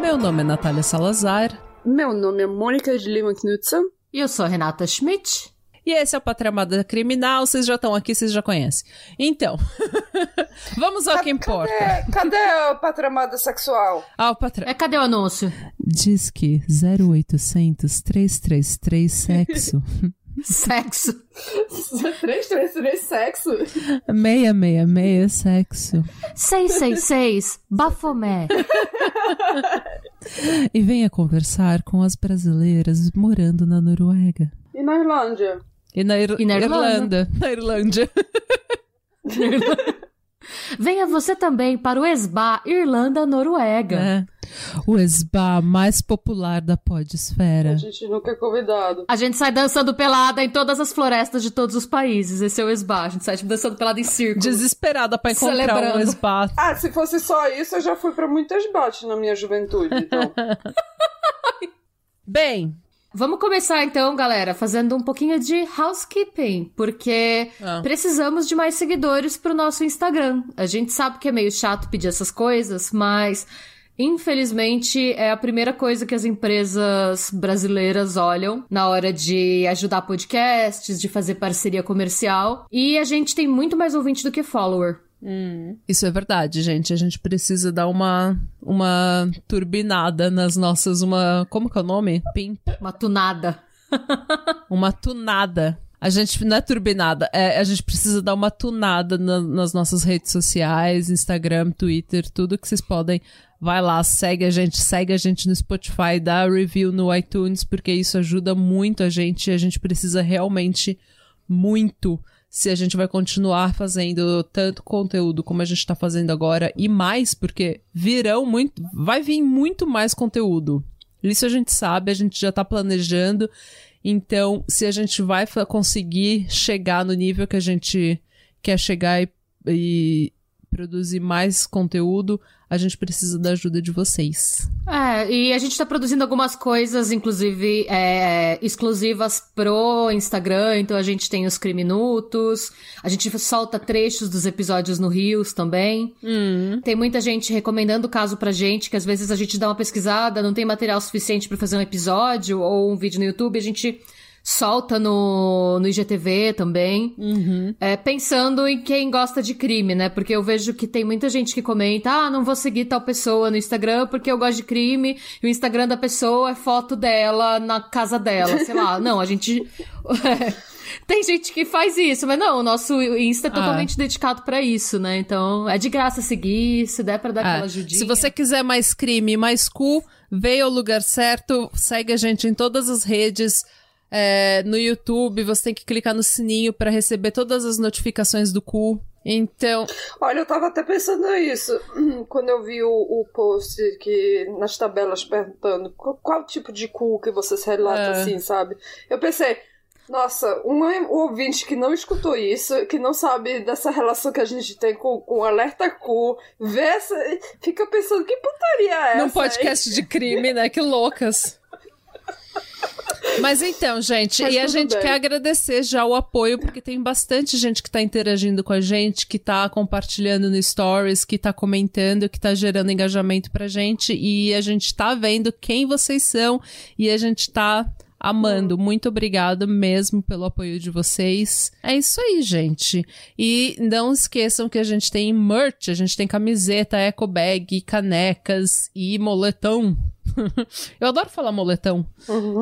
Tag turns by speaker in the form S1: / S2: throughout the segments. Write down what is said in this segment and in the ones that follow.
S1: Meu nome é Natália Salazar.
S2: Meu nome é Mônica de Lima Knudsen.
S3: E eu sou a Renata Schmidt.
S1: E esse é o Patramada Criminal, vocês já estão aqui, vocês já conhecem. Então, vamos ao que importa.
S2: Cadê, cadê o patramada sexual?
S1: Ah, o patra...
S3: É, cadê o anúncio?
S1: Diz que 0800 333 sexo.
S3: Sexo.
S2: 333 sexo?
S1: 666 sexo.
S3: 666, Bafomé.
S1: E venha conversar com as brasileiras morando na Noruega.
S2: E na Irlândia?
S1: E na, Ir
S3: E na Irlanda.
S1: Irlanda. Na Irlândia.
S3: Venha você também para o ESBA Irlanda Noruega.
S1: É. O spa mais popular da
S2: A
S1: podesfera.
S2: gente nunca é convidado.
S3: A gente sai dançando pelada em todas as florestas de todos os países. Esse é o ESBA. A gente sai dançando pelada em círculo.
S1: Desesperada pra encontrar um
S3: Celebrando.
S1: spa.
S2: Ah, se fosse só isso, eu já fui pra muitas bates na minha juventude, então.
S1: Bem,
S3: Vamos começar então, galera, fazendo um pouquinho de housekeeping, porque
S1: Ah.
S3: precisamos de mais seguidores pro nosso Instagram. A gente sabe que é meio chato pedir essas coisas, mas infelizmente é a primeira coisa que as empresas brasileiras olham na hora de ajudar podcasts, de fazer parceria comercial. E a gente tem muito mais ouvinte do que follower.
S1: Isso é verdade, gente. A gente precisa dar uma, uma turbinada nas nossas. Uma. Como que é o nome? Pimp.
S3: Uma tunada.
S1: Uma tunada. A gente não é turbinada, é, a gente precisa dar uma tunada na- nas nossas redes sociais, Instagram, Twitter, tudo que vocês podem. Vai lá, segue a gente, segue a gente no Spotify, dá review no iTunes, porque isso ajuda muito a gente e a gente precisa realmente muito se a gente vai continuar fazendo tanto conteúdo como a gente tá fazendo agora e mais, porque virão muito, vai vir muito mais conteúdo. Isso a gente sabe, a gente já tá planejando. Então, se a gente vai conseguir chegar no nível que a gente quer chegar e, e produzir mais conteúdo, a gente precisa da ajuda de vocês.
S3: É, e a gente tá produzindo algumas coisas, inclusive, é, exclusivas pro Instagram, então a gente tem os Criminutos, a gente solta trechos dos episódios no Rios também. Tem muita gente recomendando o caso pra gente, que às vezes a gente dá uma pesquisada, não tem material suficiente pra fazer um episódio ou um vídeo no YouTube, a gente solta no, no IGTV também. É, pensando em quem gosta de crime, né? Porque eu vejo que tem muita gente que comenta: ah, não vou seguir tal pessoa no Instagram porque eu gosto de crime, e o Instagram da pessoa é foto dela na casa dela, sei lá. Não, a gente. Tem gente que faz isso, mas não, o nosso Insta é totalmente dedicado pra isso, né? Então, é de graça seguir, se der pra dar
S1: Ah,
S3: aquela ajudinha.
S1: se você quiser mais crime, mais cu, veio ao lugar certo, segue a gente em todas as redes. É, no YouTube, você tem que clicar no sininho pra receber todas as notificações do cu. Então,
S2: Olha, eu tava até pensando nisso quando eu vi o, o post que nas tabelas perguntando qual, qual tipo de cu que você se relata
S1: É.
S2: assim, sabe? Eu pensei, nossa, um ouvinte que não escutou isso, que não sabe dessa relação que a gente tem com, com o alerta cu, vê essa, fica pensando que putaria é essa?
S1: num podcast de crime, né? Que loucas. Mas então, gente,
S2: Mas
S1: e a gente
S2: bem.
S1: quer agradecer já o apoio, porque tem bastante gente que tá interagindo com a gente, que tá compartilhando no Stories, que tá comentando, que tá gerando engajamento pra gente, e a gente tá vendo quem vocês são, e a gente tá amando. Muito obrigada mesmo pelo apoio de vocês. É isso aí, gente. E não esqueçam que a gente tem merch, a gente tem camiseta, eco bag, canecas e moletom. Eu adoro falar moletão.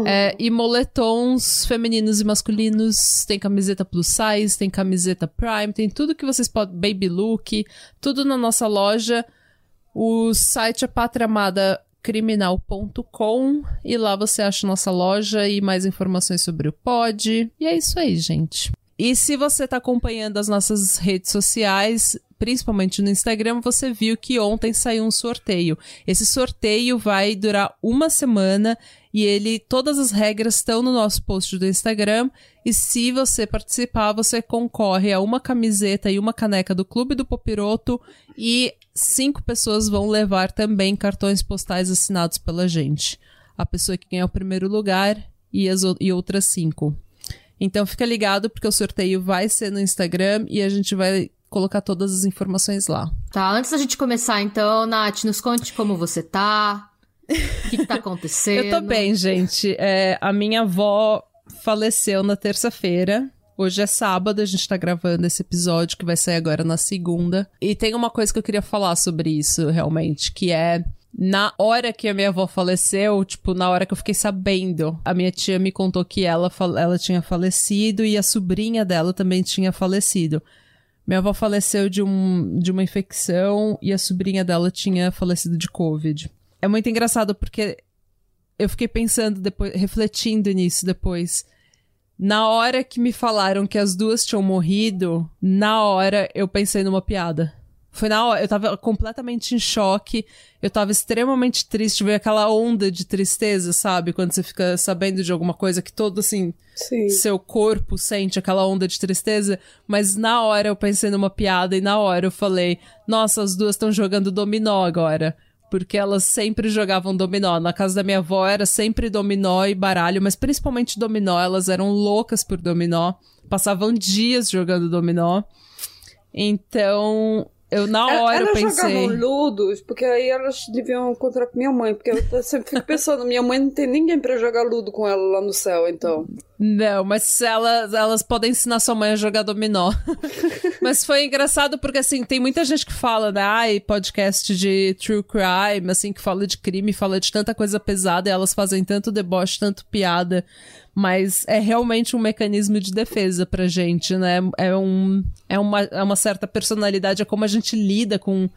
S1: É, e moletons femininos e masculinos. Tem camiseta plus size, tem camiseta prime, tem tudo que vocês podem. Baby look, tudo na nossa loja. O site é patriamadacriminal.com e lá você acha nossa loja e mais informações sobre o pod. E é isso aí, gente. E se você tá acompanhando as nossas redes sociais, principalmente no Instagram, você viu que ontem saiu um sorteio. Esse sorteio vai durar uma semana e ele, todas as regras estão no nosso post do Instagram. E se você participar, você concorre a uma camiseta e uma caneca do Clube do Popiroto e cinco pessoas vão levar também cartões postais assinados pela gente. A pessoa que ganhar o primeiro lugar e, as, e outras cinco. Então fica ligado porque o sorteio vai ser no Instagram e a gente vai colocar todas as informações lá.
S3: Tá, antes da gente começar então, Nath, nos conte como você tá, o que, que tá acontecendo.
S1: Eu tô bem, gente. É, a minha avó faleceu na terça-feira. Hoje é sábado, a gente tá gravando esse episódio que vai sair agora na segunda. E tem uma coisa que eu queria falar sobre isso, realmente, que é na hora que a minha avó faleceu, tipo, na hora que eu fiquei sabendo, a minha tia me contou que ela, ela tinha falecido e a sobrinha dela também tinha falecido. Minha avó faleceu de, um, de uma infecção e a sobrinha dela tinha falecido de Covid. É muito engraçado porque eu fiquei pensando depois, refletindo nisso depois. Na hora que me falaram que as duas tinham morrido, na hora eu pensei numa piada. Foi na hora, eu tava completamente em choque, eu tava extremamente triste, veio aquela onda de tristeza, sabe? Quando você fica sabendo de alguma coisa que todo, assim,
S2: Sim.
S1: seu corpo sente aquela onda de tristeza. Mas na hora eu pensei numa piada e na hora eu falei, nossa, as duas estão jogando dominó agora. Porque elas sempre jogavam dominó. Na casa da minha avó era sempre dominó e baralho, mas principalmente dominó. Elas eram loucas por dominó. Passavam dias jogando dominó. Então, eu, na hora,
S2: elas
S1: eu pensei.
S2: jogavam ludos, porque aí elas deviam encontrar com minha mãe. Porque eu sempre fico pensando, minha mãe não tem ninguém para jogar ludo com ela lá no céu, então.
S1: Não, mas elas, elas podem ensinar sua mãe a jogar dominó. mas foi engraçado porque, assim, tem muita gente que fala, né? Ai, podcast de true crime, assim, que fala de crime, fala de tanta coisa pesada e elas fazem tanto deboche, tanto piada mas é realmente um mecanismo de defesa pra gente, né? É, um, é, uma, é uma certa personalidade, é como a gente lida com,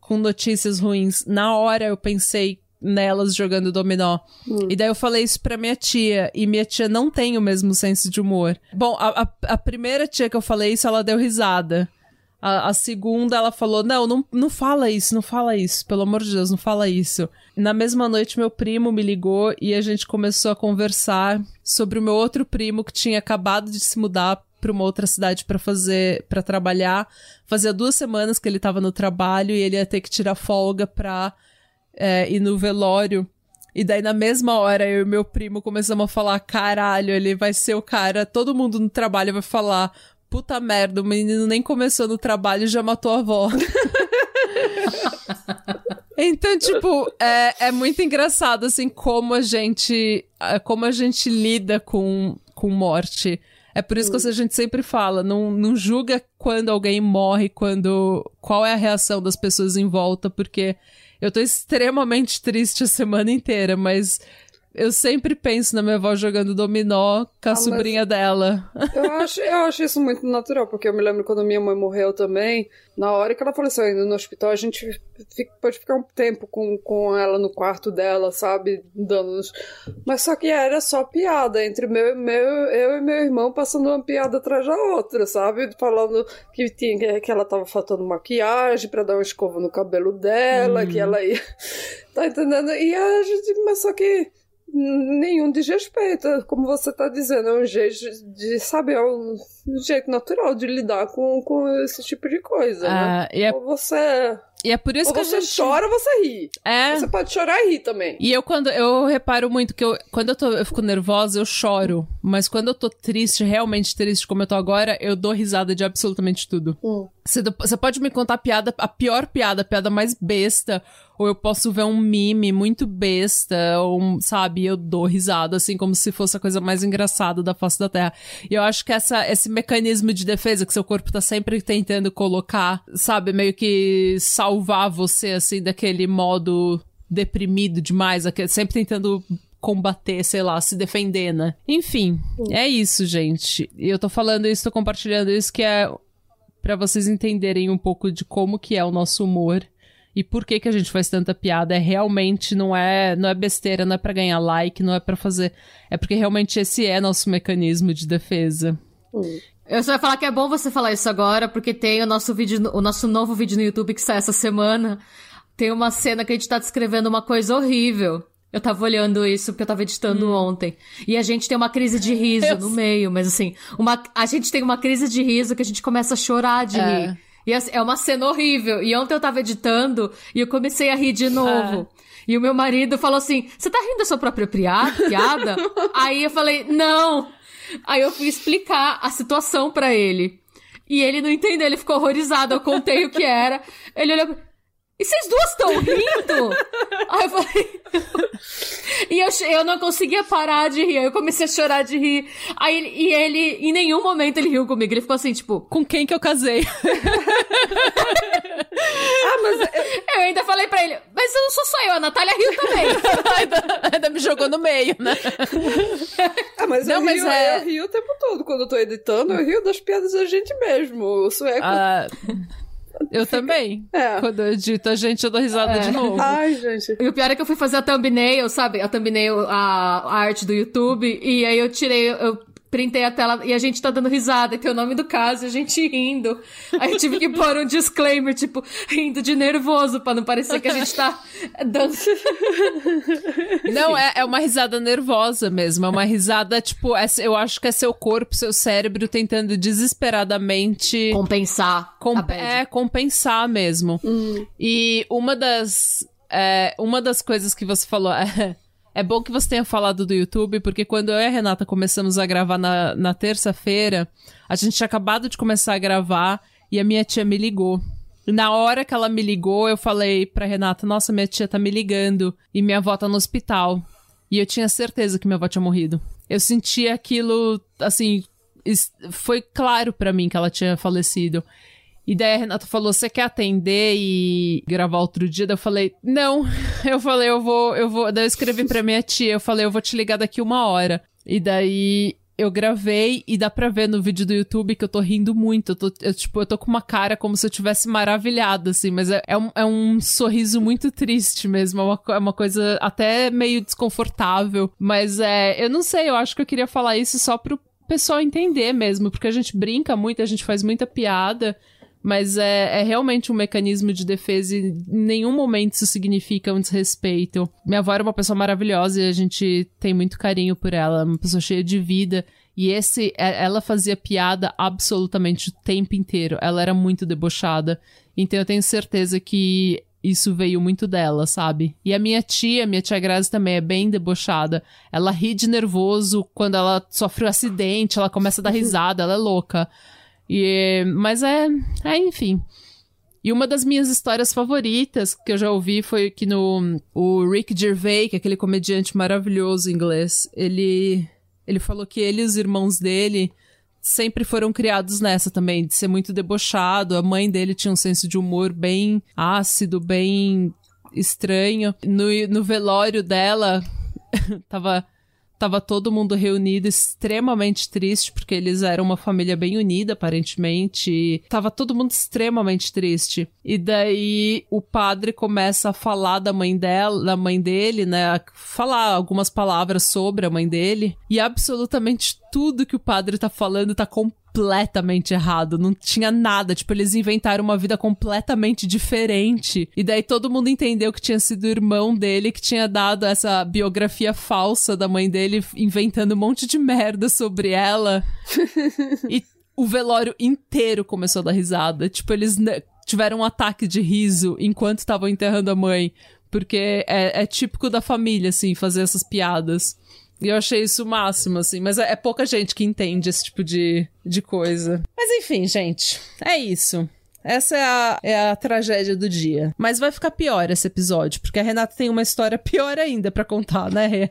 S1: com notícias ruins. Na hora eu pensei nelas jogando dominó. Hum. E daí eu falei isso pra minha tia, e minha tia não tem o mesmo senso de humor. Bom, a, a, a primeira tia que eu falei isso, ela deu risada. A, a, segunda, ela falou: não, não, não fala isso, não fala isso, pelo amor de Deus, não fala isso. Na mesma noite, meu primo me ligou e a gente começou a conversar sobre o meu outro primo que tinha acabado de se mudar para uma outra cidade para fazer, para trabalhar. Fazia duas semanas que ele estava no trabalho e ele ia ter que tirar folga pra é, ir no velório. E daí, na mesma hora, eu e meu primo começamos a falar: caralho, ele vai ser o cara. Todo mundo no trabalho vai falar: puta merda, o menino nem começou no trabalho e já matou a avó. então, tipo, é, é muito engraçado, assim, como a gente, como a gente lida com, com morte. É por isso que a gente sempre fala, não, não julga quando alguém morre, quando qual é a reação das pessoas em volta, porque eu tô extremamente triste a semana inteira, mas eu sempre penso na minha avó jogando dominó com a ah, sobrinha dela.
S2: Eu acho, eu acho isso muito natural, porque eu me lembro quando minha mãe morreu também, na hora que ela faleceu ainda no hospital, a gente fica, pode ficar um tempo com, com ela no quarto dela, sabe? Dando. Mas só que era só piada entre meu, meu, eu e meu irmão passando uma piada atrás da outra, sabe? Falando que, tinha, que ela tava faltando maquiagem para dar uma escova no cabelo dela, que uhum. ela ia. tá entendendo? E a gente. Mas só que nenhum desrespeito, como você está dizendo, é um jeito de saber, é um jeito natural de lidar com, com esse tipo de coisa,
S1: ah,
S2: né? É... Ou você
S1: e é por isso
S2: ou
S1: que
S2: você
S1: gente...
S2: chora ou você ri.
S1: É.
S2: Você pode chorar e rir também.
S1: E eu quando eu reparo muito que eu, quando eu, tô, eu fico nervosa, eu choro. Mas quando eu tô triste, realmente triste como eu tô agora, eu dou risada de absolutamente tudo.
S2: Hum.
S1: Você, você pode me contar a piada, a pior piada, a piada mais besta, ou eu posso ver um meme muito besta, ou, sabe, eu dou risada, assim, como se fosse a coisa mais engraçada da face da Terra. E eu acho que essa, esse mecanismo de defesa que seu corpo tá sempre tentando colocar, sabe, meio que salvar você, assim, daquele modo deprimido demais, sempre tentando combater, sei lá, se defender, né? Enfim, é isso, gente. E eu tô falando isso, tô compartilhando isso, que é para vocês entenderem um pouco de como que é o nosso humor e por que que a gente faz tanta piada. É realmente não é, não é besteira, não é para ganhar like, não é para fazer, é porque realmente esse é nosso mecanismo de defesa.
S2: Hum.
S3: Eu só ia falar que é bom você falar isso agora, porque tem o nosso vídeo, o nosso novo vídeo no YouTube que sai essa semana. Tem uma cena que a gente tá descrevendo uma coisa horrível. Eu tava olhando isso porque eu tava editando hum. ontem. E a gente tem uma crise de riso eu no meio, mas assim, uma, a gente tem uma crise de riso que a gente começa a chorar de é. rir. E assim, é uma cena horrível. E ontem eu tava editando e eu comecei a rir de novo. É. E o meu marido falou assim: Você tá rindo da sua própria piada? Aí eu falei: Não. Aí eu fui explicar a situação para ele. E ele não entendeu, ele ficou horrorizado. Eu contei o que era. Ele olhou e vocês duas estão rindo? Aí eu falei. e eu, eu não conseguia parar de rir. Aí eu comecei a chorar de rir. Aí e ele, em nenhum momento, ele riu comigo. Ele ficou assim, tipo,
S1: com quem que eu casei?
S3: ah, mas. Eu ainda falei pra ele, mas não sou só eu, a Natália riu também.
S1: ainda, ainda, me jogou no meio, né?
S2: ah, mas, não, eu, mas rio, é... eu rio o tempo todo. Quando eu tô editando, eu rio das piadas da gente mesmo. O sueco. Ah.
S1: Eu também. É. Quando eu edito a gente, eu dou risada é. de novo.
S2: Ai, gente.
S3: E o pior é que eu fui fazer a thumbnail, sabe? A thumbnail, a, a arte do YouTube. E aí eu tirei, eu printei a tela e a gente tá dando risada, e tem o nome do caso, e a gente rindo. Aí eu tive que pôr um disclaimer, tipo, rindo de nervoso, pra não parecer que a gente tá dando.
S1: Não, é, é uma risada nervosa mesmo. É uma risada, tipo, é, eu acho que é seu corpo, seu cérebro tentando desesperadamente.
S3: Compensar.
S1: Com, é, compensar mesmo. Hum. E uma das. É, uma das coisas que você falou. É, é bom que você tenha falado do YouTube, porque quando eu e a Renata começamos a gravar na, na terça-feira, a gente tinha acabado de começar a gravar e a minha tia me ligou. Na hora que ela me ligou, eu falei pra Renata: Nossa, minha tia tá me ligando e minha avó tá no hospital. E eu tinha certeza que minha avó tinha morrido. Eu senti aquilo, assim, foi claro para mim que ela tinha falecido. E daí a Renata falou: Você quer atender e gravar outro dia? Daí eu falei: Não. Eu falei: Eu vou, eu vou. Daí eu escrevi pra minha tia: Eu falei: Eu vou te ligar daqui uma hora. E daí eu gravei e dá pra ver no vídeo do YouTube que eu tô rindo muito. Eu tô, eu, tipo, eu tô com uma cara como se eu tivesse maravilhada, assim, mas é, é, um, é um sorriso muito triste mesmo. É uma, é uma coisa até meio desconfortável. Mas é, eu não sei, eu acho que eu queria falar isso só pro pessoal entender mesmo, porque a gente brinca muito, a gente faz muita piada. Mas é, é realmente um mecanismo de defesa e em nenhum momento isso significa um desrespeito. Minha avó era uma pessoa maravilhosa e a gente tem muito carinho por ela, uma pessoa cheia de vida. E esse, é, ela fazia piada absolutamente o tempo inteiro. Ela era muito debochada. Então eu tenho certeza que isso veio muito dela, sabe? E a minha tia, minha tia Grazi também é bem debochada. Ela ri de nervoso quando ela sofre um acidente, ela começa a dar risada, ela é louca. E, mas é, é, enfim. E uma das minhas histórias favoritas que eu já ouvi foi que no o Rick Gervais, que é aquele comediante maravilhoso inglês, ele ele falou que ele e os irmãos dele sempre foram criados nessa também, de ser muito debochado. A mãe dele tinha um senso de humor bem ácido, bem estranho. No, no velório dela, tava Tava todo mundo reunido, extremamente triste, porque eles eram uma família bem unida, aparentemente. Tava todo mundo extremamente triste. E daí o padre começa a falar da mãe dela, da mãe dele, né? Falar algumas palavras sobre a mãe dele. E absolutamente tudo que o padre tá falando tá completamente completamente errado. Não tinha nada. Tipo, eles inventaram uma vida completamente diferente. E daí todo mundo entendeu que tinha sido o irmão dele que tinha dado essa biografia falsa da mãe dele, inventando um monte de merda sobre ela. e o velório inteiro começou a dar risada. Tipo, eles tiveram um ataque de riso enquanto estavam enterrando a mãe. Porque é, é típico da família, assim, fazer essas piadas. E eu achei isso o máximo, assim. Mas é, é pouca gente que entende esse tipo de, de coisa. Mas enfim, gente. É isso. Essa é a, é a tragédia do dia. Mas vai ficar pior esse episódio, porque a Renata tem uma história pior ainda para contar, né, Rê?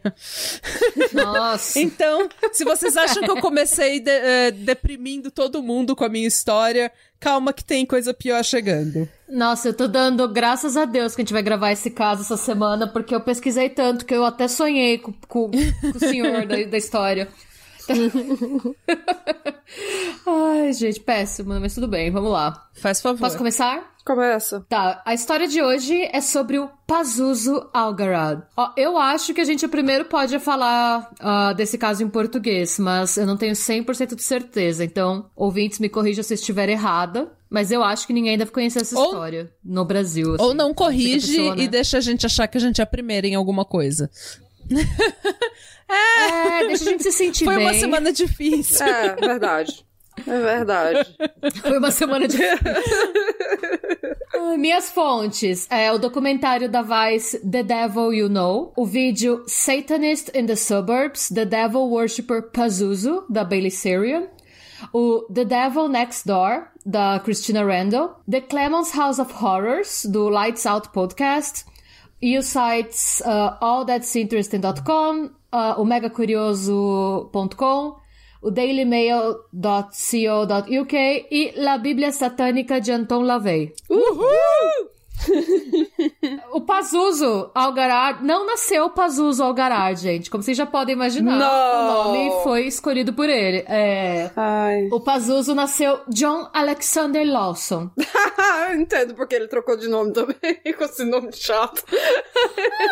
S3: Nossa.
S1: então, se vocês acham que eu comecei de, uh, deprimindo todo mundo com a minha história, calma que tem coisa pior chegando.
S3: Nossa, eu tô dando graças a Deus que a gente vai gravar esse caso essa semana, porque eu pesquisei tanto que eu até sonhei com, com, com o senhor da, da história. Ai, gente, péssimo, mas tudo bem, vamos lá.
S1: Faz favor.
S3: Posso começar?
S2: Começa.
S3: Tá, a história de hoje é sobre o Pazuzu Algarad. Ó, eu acho que a gente primeiro pode falar ah, desse caso em português, mas eu não tenho 100% de certeza. Então, ouvintes, me corrijam se eu estiver errada. Mas eu acho que ninguém deve conhecer essa
S1: Ou-
S3: história no Brasil. assim.
S1: Ou não corrige
S3: pessoa, né?
S1: e deixa a gente achar que a gente é a primeira em alguma coisa.
S3: É, deixa a gente se sentir
S1: Foi
S3: bem.
S1: uma semana difícil.
S2: É, verdade. É verdade.
S3: Foi uma semana de. Ai, Minhas fontes. É o documentário da Vice The Devil You Know. O vídeo Satanist in the Suburbs, The Devil Worshipper Pazuzu, da Bailey Sarian. O The Devil Next Door, da Christina Randall. The Clemens House of Horrors, do Lights Out Podcast. E os sites uh, allthat'sinteresting.com, uh, o megacurioso.com, o dailymail.co.uk e La Bíblia Satânica de Anton LaVey. O Pazuzu Algarad não nasceu Pazuzu Algarad, gente. Como vocês já podem imaginar,
S2: Não.
S3: o nome foi escolhido por ele. É...
S2: Ai.
S3: O Pazuzu nasceu John Alexander Lawson.
S2: Eu entendo porque ele trocou de nome também, com esse nome chato.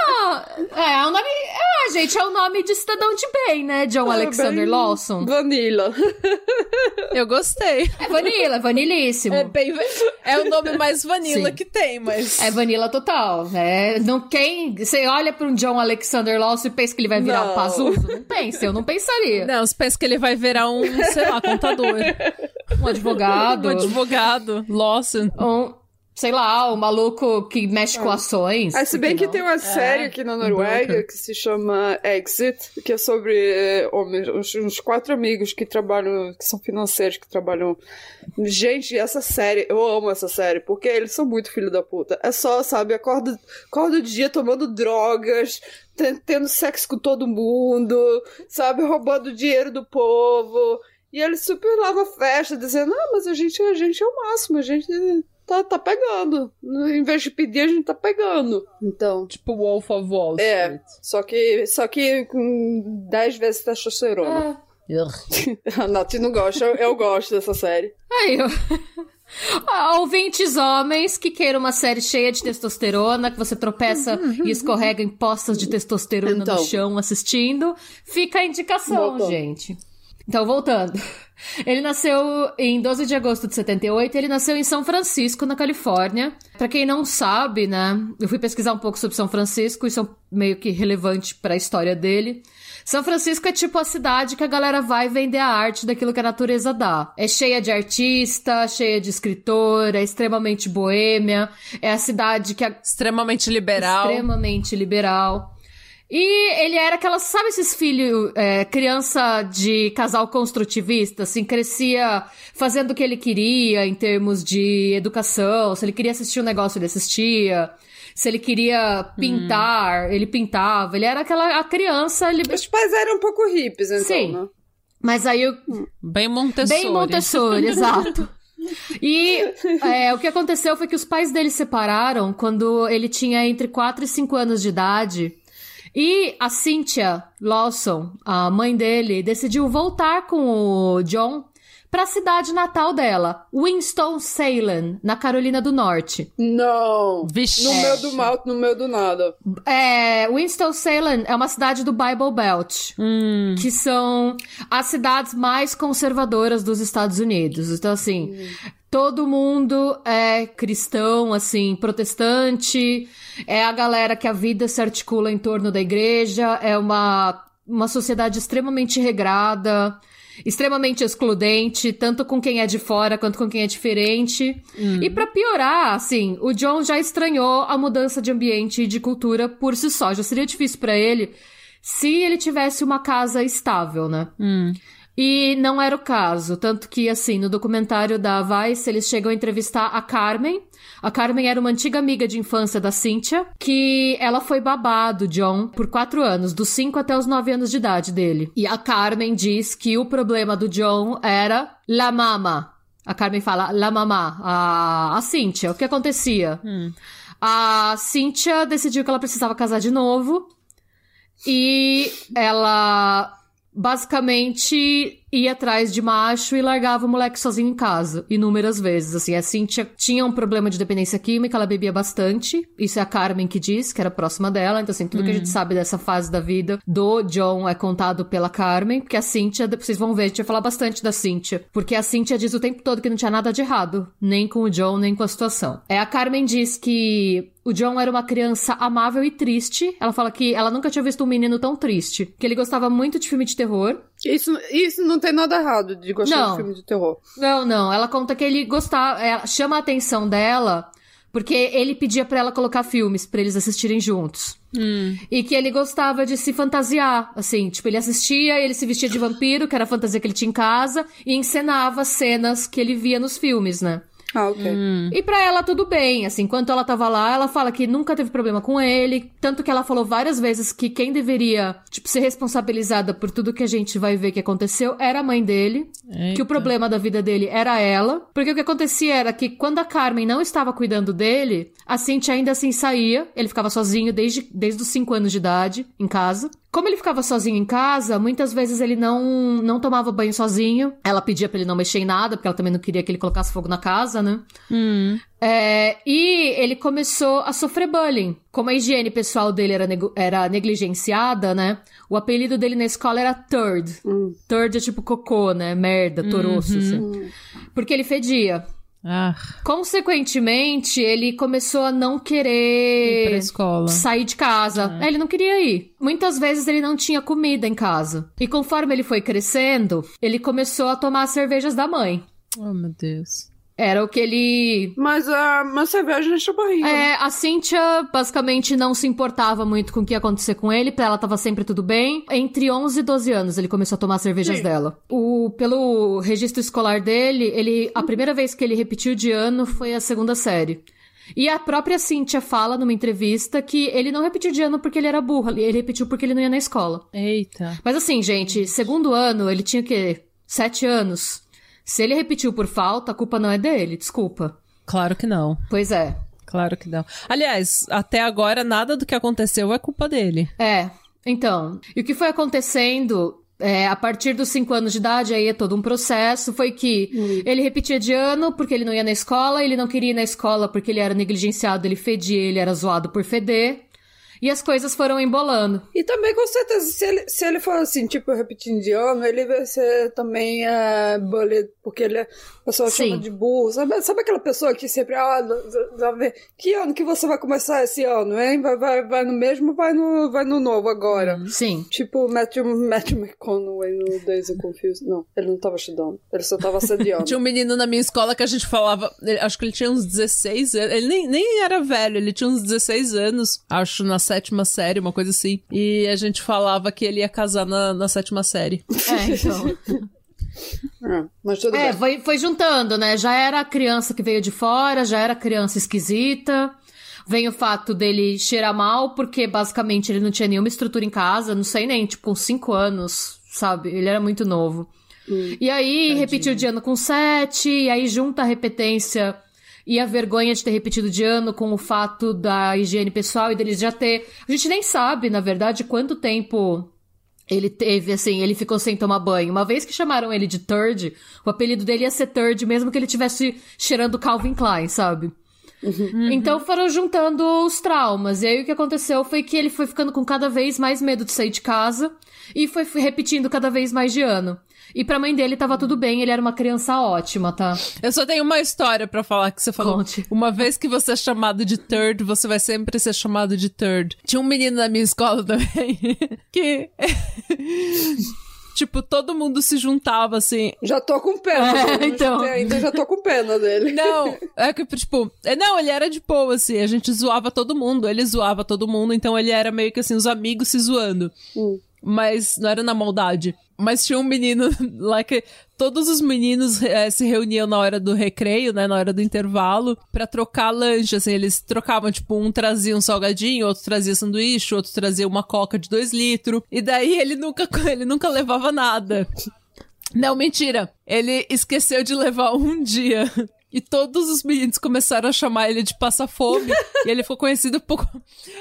S3: Ah, é, é um nome. Ah, gente, é o nome de cidadão de bem, né? John Alexander
S2: Bem
S3: Lawson.
S2: Vanilla.
S1: Eu gostei.
S3: É vanilla, é vanilíssimo.
S1: É, bem, é o nome mais vanilla
S3: Sim.
S1: que tem, mas.
S3: É vanilla total. É, não quem. Você olha pra um John Alexander Lawson e pensa que ele vai virar
S2: Não.
S3: um Pazuzu? Não pensa, eu não pensaria.
S1: Não, você pensa que ele vai virar um, sei lá, contador.
S3: Um advogado.
S1: Um advogado. Lawson.
S3: Um, sei lá, um maluco que mexe com ações.
S2: Ah, se bem que
S3: não?
S2: tem uma série aqui na Noruega que se chama Exit, que é sobre eh, homens, uns, uns quatro amigos que trabalham, que são financeiros, que trabalham. Gente, essa série, eu amo essa série, porque eles são muito filho da puta. É só, sabe, acorda, acorda o dia tomando drogas, ten- tendo sexo com todo mundo, sabe, roubando dinheiro do povo. E eles super lá na festa, dizendo, ah, mas a gente, a gente é o máximo, a gente tá, tá pegando. Em vez de pedir, a gente tá pegando. Então.
S1: Tipo Wolf of Wall
S2: É,
S1: Street.
S2: só que, só que com 10 vezes testosterona.
S3: É.
S2: A Nath não gosta, eu, eu gosto dessa série.
S3: Aí, eu... Ah, Ouvintes homens que queiram uma série cheia de testosterona, que você tropeça e escorrega em postas de testosterona
S2: Então.
S3: no chão assistindo, fica a indicação,
S2: Voltando.
S3: gente. Então, voltando. Ele nasceu em 12 de agosto de 78, ele nasceu em São Francisco, na Califórnia. Pra quem não sabe, né, eu fui pesquisar um pouco sobre São Francisco, isso é meio que relevante pra história dele. São Francisco é tipo a cidade que a galera vai vender a arte daquilo que a natureza dá. É cheia de artista, cheia de escritor, é extremamente boêmia, é a cidade que a
S1: Extremamente liberal.
S3: extremamente liberal. E ele era aquela, sabe esses filhos, é, criança de casal construtivista, assim, crescia fazendo o que ele queria em termos de educação, se ele queria assistir um negócio, ele assistia, se ele queria pintar, ele pintava, ele era aquela a criança, ele...
S2: Os pais eram um pouco hippies, então,
S3: Sim.
S2: né?
S3: mas aí eu,
S1: Bem Montessori.
S3: Bem Montessori, exato. E é, o que aconteceu foi que os pais dele separaram quando ele tinha entre 4 e 5 anos de idade. E a Cynthia Lawson, a mãe dele, decidiu voltar com o John para a cidade natal dela, Winston-Salem, na Carolina do Norte.
S2: Não.
S1: Vixe.
S2: No meio do mal, no meio do nada.
S3: É, Winston-Salem é uma cidade do Bible Belt,
S1: Hum.
S3: que são as cidades mais conservadoras dos Estados Unidos. Então, assim, todo mundo é cristão, assim, protestante, é a galera que a vida se articula em torno da igreja, é uma, uma sociedade extremamente regrada. Extremamente excludente, tanto com quem é de fora quanto com quem é diferente. E pra piorar, assim, o John já estranhou a mudança de ambiente e de cultura por si só. Já seria difícil pra ele se ele tivesse uma casa estável, né?
S1: Hum.
S3: E não era o caso. Tanto que, assim, no documentário da Vice, eles chegam a entrevistar a Carmen. A Carmen era uma antiga amiga de infância da Cynthia, que ela foi babá do John por quatro anos, dos cinco até os nove anos de idade dele. E a Carmen diz que o problema do John era la mama. A Carmen fala la mamá, a, a Cynthia. O que acontecia? A Cynthia decidiu que ela precisava casar de novo. E ela basicamente ia atrás de macho e largava o moleque sozinho em casa, inúmeras vezes. Assim, a Cynthia tinha um problema de dependência química, ela bebia bastante. Isso é a Carmen que diz, que era próxima dela. Então, assim, tudo que a gente sabe dessa fase da vida do John é contado pela Carmen, porque a Cynthia, vocês vão ver, a gente vai falar bastante da Cynthia. Porque a Cynthia diz o tempo todo que não tinha nada de errado, nem com o John, nem com a situação. É, a Carmen diz que o John era uma criança amável e triste. Ela fala que ela nunca tinha visto um menino tão triste. Que ele gostava muito de filme de terror.
S2: Isso, isso não tem nada errado de gostar
S3: Não.
S2: de filme de terror.
S3: Não, não. Ela conta que ele gostava. ela chama a atenção dela porque ele pedia pra ela colocar filmes pra eles assistirem juntos. E que ele gostava de se fantasiar, assim, tipo, ele assistia, ele se vestia de vampiro, que era a fantasia que ele tinha em casa, e encenava cenas que ele via nos filmes, né?
S2: Ah, ok.
S3: E pra ela tudo bem, assim, enquanto ela tava lá, ela fala que nunca teve problema com ele, tanto que ela falou várias vezes que quem deveria, tipo, ser responsabilizada por tudo que a gente vai ver que aconteceu era a mãe dele, que o problema da vida dele era ela, porque o que acontecia era que quando a Carmen não estava cuidando dele, a Cintia ainda assim saía, ele ficava sozinho desde, desde os 5 anos de idade, em casa. Como ele ficava sozinho em casa, muitas vezes ele não, não tomava banho sozinho. Ela pedia pra ele não mexer em nada, porque ela também não queria que ele colocasse fogo na casa, né? É, e ele começou a sofrer bullying. Como a higiene pessoal dele era, era negligenciada, né? O apelido dele na escola era Third. Third é tipo cocô, né? Merda, toroço, assim. Porque ele fedia.
S1: Ah,
S3: Consequentemente, ele começou a não querer
S1: escola.
S3: sair de casa. É, Ele não queria ir. Muitas vezes ele não tinha comida em casa. E conforme ele foi crescendo, ele começou a tomar as cervejas da mãe.
S1: Oh, meu Deus.
S3: Era o que ele.
S2: Mas a mas cerveja a barriga.
S3: É, a Cynthia basicamente não se importava muito com o que ia acontecer com ele, pra ela tava sempre tudo bem. Entre 11 e 12 anos ele começou a tomar cervejas
S2: Sim.
S3: dela. O, pelo registro escolar dele, ele a primeira vez que ele repetiu de ano foi a segunda série. E a própria Cynthia fala numa entrevista que ele não repetiu de ano porque ele era burro, ele repetiu porque ele não ia na escola.
S1: Eita.
S3: Mas assim, gente, segundo ano, ele tinha o quê? Sete anos. Se ele repetiu por falta, a culpa não é dele, desculpa.
S1: Claro que não.
S3: Pois é.
S1: Claro que não. Aliás, até agora nada do que aconteceu é culpa dele.
S3: É, então. E o que foi acontecendo é, a partir dos cinco anos de idade, aí é todo um processo, foi que ele repetia de ano porque ele não ia na escola, ele não queria ir na escola porque ele era negligenciado, ele fedia, ele era zoado por feder. E as coisas foram embolando.
S2: E também, com certeza, se ele, se ele for assim, tipo, repetindo de ano, ele vai ser também é, bully, porque ele, a pessoa
S3: Sim.
S2: chama de burro. Sabe, sabe aquela pessoa que sempre, ah, que ano que você vai começar esse ano, hein? Vai, vai, vai no mesmo, vai no, vai no novo agora.
S3: Sim.
S2: Tipo, Matthew, Matthew McConaughey no Days of Confused. Não, ele não tava estudando. Ele só tava assediando.
S1: Tinha um menino na minha escola que a gente falava. ele- acho que ele tinha uns 16 anos. Ele nem, nem era velho, ele tinha uns 16 anos. Acho na sétima série, uma coisa assim. E a gente falava que ele ia casar na, na sétima série.
S3: É, então.
S2: É, mas tudo
S3: É,
S2: bem.
S3: foi, foi juntando, né? Já era a criança que veio de fora, já era a criança esquisita. Vem o fato dele cheirar mal, porque basicamente ele não tinha nenhuma estrutura em casa, não sei nem, tipo, com 5 anos, sabe? Ele era muito novo. e aí, repetiu de ano com 7, e aí junta a repetência e a vergonha de ter repetido de ano com o fato da higiene pessoal e dele já ter. A gente nem sabe, na verdade, quanto tempo ele teve, assim, ele ficou sem tomar banho. Uma vez que chamaram ele de Third, o apelido dele ia ser Third, mesmo que ele tivesse cheirando Calvin Klein, sabe? Então foram juntando os traumas. E aí o que aconteceu foi que ele foi ficando com cada vez mais medo de sair de casa e foi repetindo cada vez mais de ano. E pra mãe dele tava tudo bem, ele era uma criança ótima, tá?
S1: Eu só tenho uma história pra falar que você falou.
S3: Conte.
S1: Uma vez que você é chamado de third, você vai sempre ser chamado de third. Tinha um menino na minha escola também que. Tipo, todo mundo se juntava assim.
S2: Já tô com pena.
S3: É, então.
S2: Ainda já tô com pena dele.
S1: Não, é que, tipo, é, não, ele era de boa, assim, a gente zoava todo mundo, ele zoava todo mundo, então ele era meio que assim, os amigos se zoando.
S2: Hum.
S1: Mas não era na maldade. Mas tinha um menino lá que todos os meninos eh, se reuniam na hora do recreio, né, na hora do intervalo, pra trocar lanche, assim, eles trocavam, tipo, um trazia um salgadinho, outro trazia sanduíche, outro trazia uma coca de dois litros, e daí ele nunca, ele nunca levava nada. Não, mentira. Ele esqueceu de levar um dia. E todos os meninos começaram a chamar ele de passa-fome. e ele ficou conhecido por...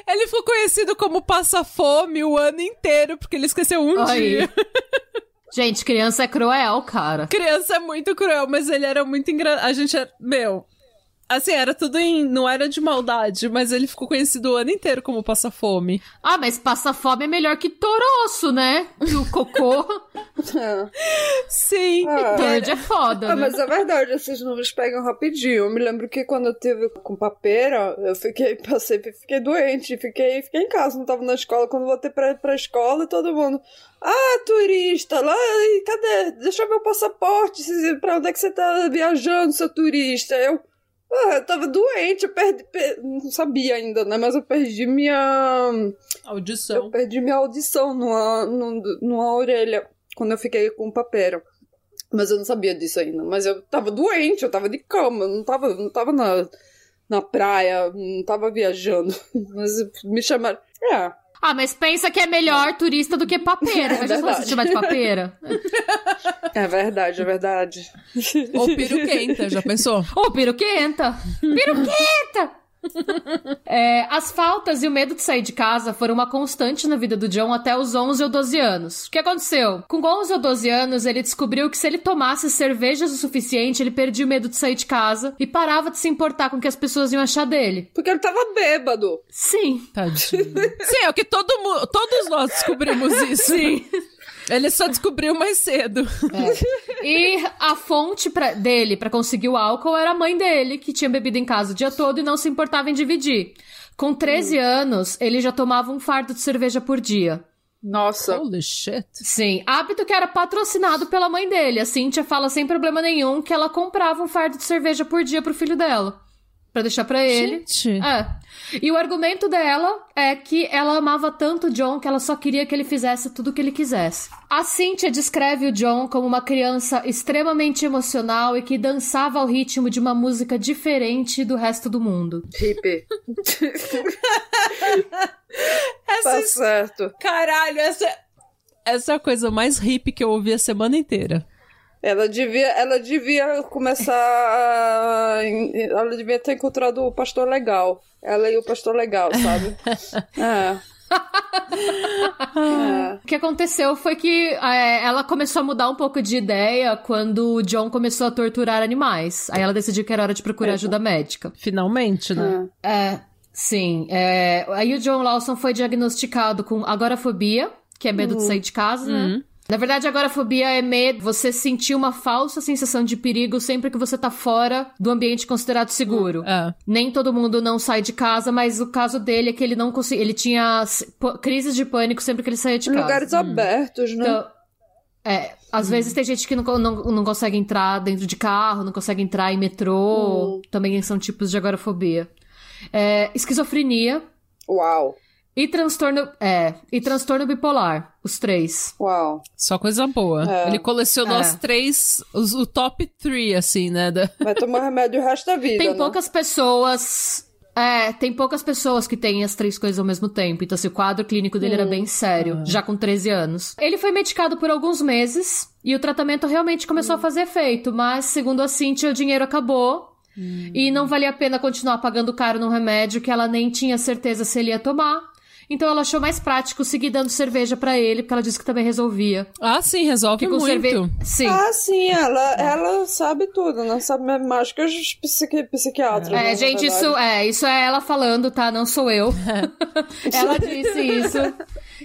S1: Ele ficou conhecido como passa-fome o ano inteiro, porque ele esqueceu um
S3: Aí.
S1: dia.
S3: Gente, criança é cruel, cara.
S1: Criança é muito cruel, mas ele era muito engraçado. A gente era. Meu. Assim, era tudo em. Não era de maldade, mas ele ficou conhecido o ano inteiro como passa-fome.
S3: Ah, mas passa fome é melhor que toroço, né? Que o cocô.
S2: É.
S1: Sim.
S2: Ah.
S3: Verde é foda,
S2: Ah,
S3: né?
S2: mas é verdade, esses números pegam rapidinho. Eu me lembro que quando eu tive com papeira, eu fiquei, passei, fiquei doente, fiquei, fiquei em casa, não tava na escola. Quando voltei pra, pra escola, todo mundo. Ah, turista, lá, e cadê? Deixa eu ver o passaporte. se- Pra onde é que você tá viajando, seu turista? Eu. Ah, eu tava doente, eu perdi. per- Não sabia ainda, né? Mas eu perdi minha. Eu
S1: Audição.
S2: perdi minha audição numa, numa, numa orelha quando eu fiquei com papel. Mas eu não sabia disso ainda. Mas eu tava doente, eu tava de cama, eu não tava, não tava na, na praia, não tava viajando. Mas me chamaram. É,
S3: Ah, mas pensa que é melhor turista do que papeira. Imagina se chamar de papeira.
S2: é verdade, é verdade.
S1: Ou piruquenta, já pensou?
S3: Ô, piruquenta! Piruquenta! É, as faltas e o medo de sair de casa foram uma constante na vida do John até os 11 ou 12 anos. O que aconteceu? Com 11 ou 12 anos, ele descobriu que se ele tomasse cervejas o suficiente, ele perdia o medo de sair de casa e parava de se importar com o que as pessoas iam achar dele.
S2: Porque ele tava bêbado.
S3: Sim.
S1: Tadinho. Sim, é o que todo mundo. Todos nós descobrimos isso.
S3: Sim.
S1: Ele só descobriu mais cedo.
S3: E a fonte pra- dele pra conseguir o álcool era a mãe dele, que tinha bebido em casa o dia todo e não se importava em dividir. Com 13 anos, ele já tomava um fardo de cerveja por dia.
S2: Nossa.
S1: Holy shit.
S3: Sim, hábito que era patrocinado pela mãe dele. A Cíntia fala sem problema nenhum que ela comprava um fardo de cerveja por dia pro filho dela. Pra deixar pra ele.
S1: Gente.
S3: É. E o argumento dela é que ela amava tanto o John que ela só queria que ele fizesse tudo o que ele quisesse. A Cynthia descreve o John como uma criança extremamente emocional e que dançava ao ritmo de uma música diferente do resto do mundo.
S2: Hippie.
S1: Essa
S2: Tá certo.
S1: Caralho, essa, essa é a coisa mais hippie que eu ouvi a semana inteira.
S2: Ela devia, ela devia começar. a- Ela devia ter encontrado o pastor legal. Ela e o pastor legal, sabe? é. é.
S3: O que aconteceu foi que é, ela começou a mudar um pouco de ideia quando o John começou a torturar animais. Aí ela decidiu que era hora de procurar ajuda médica.
S1: Finalmente, né?
S2: é.
S3: É, sim. É, aí o John Lawson foi diagnosticado com agorafobia, que é medo de sair de casa, né? Na verdade, agorafobia é medo, você sentir uma falsa sensação de perigo sempre que você tá fora do ambiente considerado seguro.
S1: É.
S3: Nem todo mundo não sai de casa, mas o caso dele é que ele não conseguia. Ele tinha crises de pânico sempre que ele saía de
S2: Em
S3: casa.
S2: lugares abertos, né?
S3: Então, é, às vezes tem gente que não, não, não consegue entrar dentro de carro, não consegue entrar em metrô. Também são tipos de agorafobia. É, esquizofrenia
S2: Uau.
S3: E transtorno, é, e transtorno bipolar. Os três.
S2: Uau.
S1: Só coisa boa.
S2: É.
S1: Ele colecionou
S3: É.
S1: as três, os- o top three, assim, né? da-
S2: Vai tomar remédio o resto da vida.
S3: Tem
S2: né?
S3: poucas pessoas. É, tem poucas pessoas que têm as três coisas ao mesmo tempo. Então, assim, o quadro clínico dele era bem sério, já com 13 anos. Ele foi medicado por alguns meses e o tratamento realmente começou a fazer efeito, mas, segundo a Cintia, o dinheiro acabou. E não valia a pena continuar pagando caro num remédio que ela nem tinha certeza se ele ia tomar. Então ela achou mais prático seguir dando cerveja pra ele, porque ela disse que também resolvia.
S1: Ah, sim, resolve muito.
S3: cerveja. Sim.
S2: Ah, sim, ela, ela sabe tudo, não sabe mais que os psiqui psiquiatras.
S3: É,
S2: né,
S3: gente, isso é, isso é ela falando, tá? Não sou eu. ela disse isso.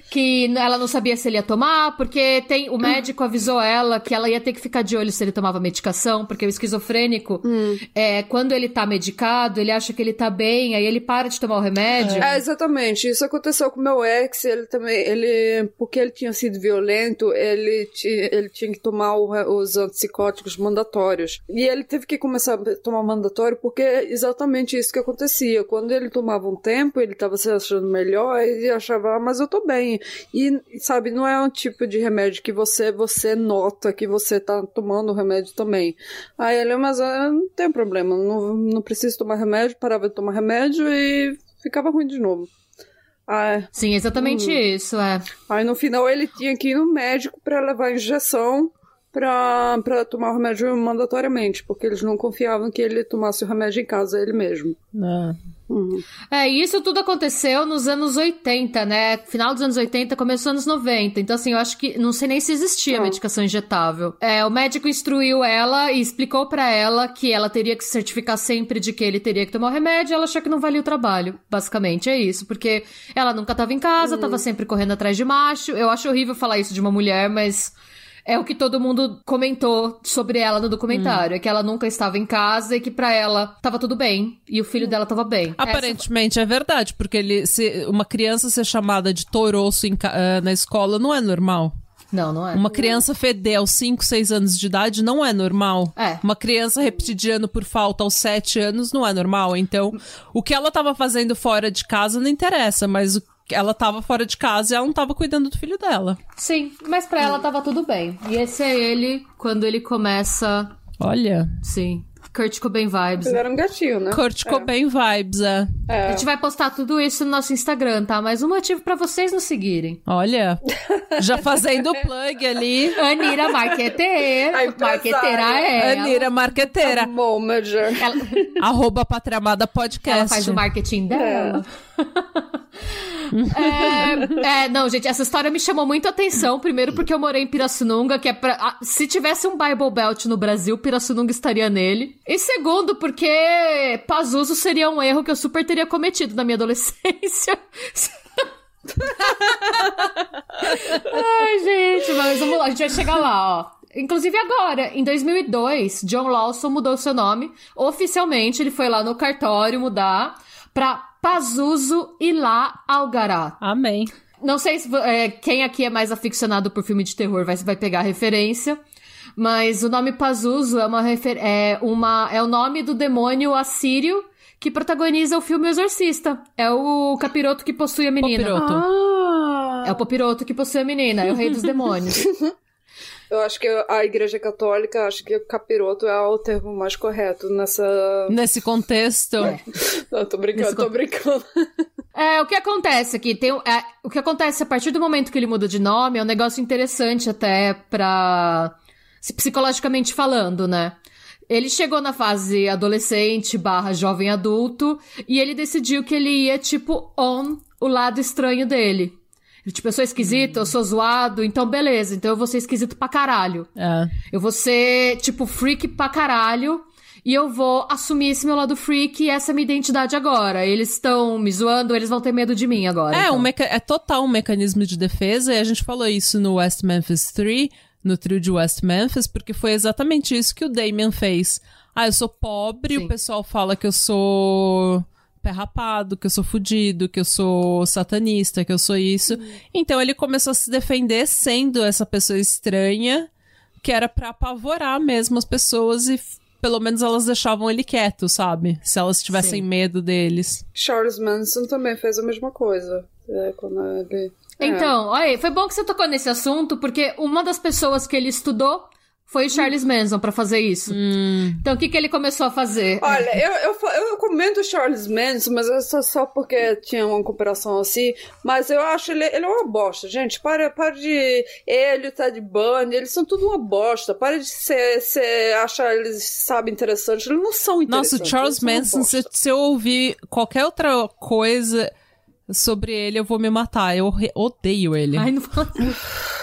S3: Que ela não sabia se ele ia tomar, porque tem o médico avisou ela que ela ia ter que ficar de olho se ele tomava medicação, porque o esquizofrênico, é, quando ele tá medicado, ele acha que ele tá bem, aí ele para de tomar o remédio.
S2: É, exatamente. Isso aconteceu com meu ex. Ele também, ele, porque ele tinha sido violento, ele, ele tinha que tomar o- os antipsicóticos mandatórios. E ele teve que começar a tomar mandatório porque é exatamente isso que acontecia. Quando ele tomava um tempo, ele estava se achando melhor, ele achava, ah, mas eu tô bem. E, sabe, não é um tipo de remédio que você, você nota que você tá tomando o remédio também. Aí ele, mas ah, não tem problema, não, não preciso tomar remédio, parava de tomar remédio e ficava ruim de novo. Ah,
S3: Sim, exatamente isso, é.
S2: Aí no final ele tinha que ir no médico pra levar a injeção pra, pra tomar o remédio mandatoriamente, porque eles não confiavam que ele tomasse o remédio em casa ele mesmo.
S1: Não.
S2: Uhum.
S3: É, e isso tudo aconteceu nos anos 80, né? Final dos anos 80, começo dos anos 90. Então, assim, eu acho que não sei nem se existia
S2: Não.
S3: medicação injetável. É, o médico instruiu ela e explicou pra ela que ela teria que se certificar sempre de que ele teria que tomar o remédio. e Ela achou que não valia o trabalho. Basicamente, é isso. Porque ela nunca tava em casa, tava sempre correndo atrás de macho. Eu acho horrível falar isso de uma mulher, mas. É o que todo mundo comentou sobre ela no documentário. É que ela nunca estava em casa e que pra ela tava tudo bem. E o filho dela tava bem. Essa-
S1: Aparentemente é verdade, porque ele, se uma criança ser chamada de toroço em ah, na escola não é normal.
S3: Não, não é.
S1: Uma criança feder aos 5, 6 anos de idade não é normal.
S3: É.
S1: Uma criança repetir de ano por falta aos 7 anos não é normal. Então, o que ela tava fazendo fora de casa não interessa, mas o ela tava fora de casa e ela não tava cuidando do filho dela.
S3: Sim, mas pra ela tava tudo bem. E esse é ele quando ele começa.
S1: Olha,
S3: Sim. Kurt Cobain vibes.
S2: Ele era um gatinho, né?
S1: Kurt Cobain vibes, é.
S3: A
S2: É.
S3: gente vai postar tudo isso no nosso Instagram, tá? Mais um motivo pra vocês nos seguirem.
S1: Olha, já fazendo plug ali.
S3: Anira Marqueteira.
S2: A.
S3: Marqueteira é. ela.
S1: Anira Marqueteira,
S2: Momager.
S3: Ela,
S1: arroba Patramada Podcast.
S3: ela faz o marketing dela. É, é, não, gente, essa história me chamou muito atenção. Primeiro, porque eu morei em Pirassununga, que é pra. Se tivesse um Bible Belt no Brasil, Pirassununga estaria nele. E segundo, porque Pazuzu seria um erro que eu super teria cometido na minha adolescência. Ai, gente, mas vamos lá, a gente vai chegar lá, ó. Inclusive agora, em 2002, John Lawson mudou seu nome. Oficialmente, ele foi lá no cartório mudar pra Pazuzu Ilá Algará.
S1: Amém.
S3: Não sei se é, quem aqui é mais aficionado por filme de terror vai, vai pegar a referência. Mas o nome Pazuzu é uma refer é uma é o nome do demônio assírio que protagoniza o filme O Exorcista. É o capiroto que possui a menina.
S1: Popiroto.
S2: Ah!
S3: É o Popiroto que possui a menina, é o rei dos demônios.
S2: Eu acho que a Igreja Católica acha que capiroto é o termo mais correto nessa.
S1: Nesse contexto.
S2: Não, tô brincando,
S3: Nesse
S2: tô brincando.
S3: É, o que acontece aqui, tem, é, o que acontece a partir do momento que ele muda de nome é um negócio interessante até pra, psicologicamente falando, né? Ele chegou na fase adolescente barra jovem adulto e ele decidiu que ele ia, tipo, on o lado estranho dele. Tipo, eu sou esquisito, eu sou zoado, então beleza, então eu vou ser esquisito pra caralho.
S1: É.
S3: Eu vou ser, tipo, freak pra caralho. E eu vou assumir esse meu lado freak e essa é minha identidade agora. Eles estão me zoando, eles vão ter medo de mim agora.
S1: É,
S3: então.
S1: um meca- é total um mecanismo de defesa, e a gente falou isso no West Memphis 3, no trio de West Memphis, porque foi exatamente isso que o Damien fez. Ah, eu sou pobre,
S3: Sim.
S1: o pessoal fala que eu sou pé rapado, que eu sou fudido, que eu sou satanista, que eu sou isso. Então ele começou a se defender sendo essa pessoa estranha, que era pra apavorar mesmo as pessoas e pelo menos elas deixavam ele quieto, sabe? Se elas tivessem
S3: Sim.
S1: medo deles.
S2: Charles Manson também fez a mesma coisa. É, quando ele. é.
S3: Então, olha, aí, foi bom que você tocou nesse assunto, porque uma das pessoas que ele estudou foi o Charles Manson pra fazer isso. Então, o que, que ele começou a fazer?
S2: Olha, eu, eu, eu comento o Charles Manson, mas é só, só porque tinha uma comparação assim. Mas eu acho ele, ele é uma bosta, gente. Para, para de. Ele, o Ted Bundy, eles são tudo uma bosta. Para de ser, ser, achar eles, sabe, interessantes. Eles não são interessantes.
S1: Nossa, o Charles Manson, se, se eu ouvir qualquer outra coisa sobre ele, eu vou me matar. Eu re- odeio ele.
S3: Ai, não fala...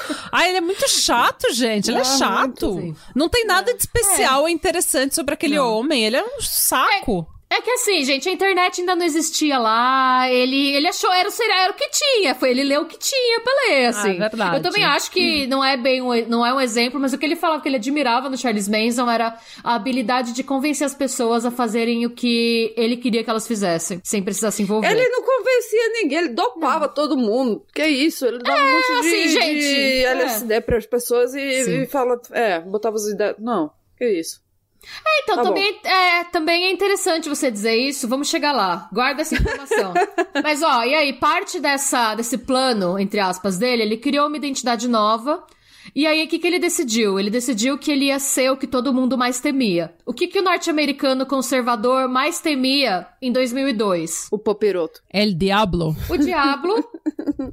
S1: Ah, ele é muito chato, gente. Ele é
S2: Ah,
S1: chato.
S3: muito.
S1: Não tem nada de especial ou interessante sobre aquele
S3: Não.
S1: homem. Ele é um saco.
S3: É que assim, gente, a internet ainda não existia lá. Ele, ele achou era o serial, era o que tinha. Foi ele leu o que tinha pra ler, assim.
S1: Ah, é verdade.
S3: Eu também acho que não é bem um, não é um exemplo, mas o que ele falava que ele admirava no Charles Manson era a habilidade de convencer as pessoas a fazerem o que ele queria que elas fizessem, sem precisar se envolver.
S2: Ele não convencia ninguém, ele dopava todo mundo. Que isso? Ele dava um monte de,
S3: assim, gente,
S2: de
S3: é.
S2: LSD pras pessoas e,
S3: Sim.
S2: e fala. É, botava as ideias. Não, que isso?
S3: Então,
S2: Tá
S3: também, é, também é interessante você dizer isso. Vamos chegar lá. Guarda essa informação. Mas, ó, e aí, parte dessa, desse plano, entre aspas, dele, ele criou uma identidade nova. E aí, o que, que ele decidiu? Ele decidiu que ele ia ser o que todo mundo mais temia. O que, que o norte-americano conservador mais temia em 2002?
S2: O Popiroto.
S1: El Diablo.
S3: O Diablo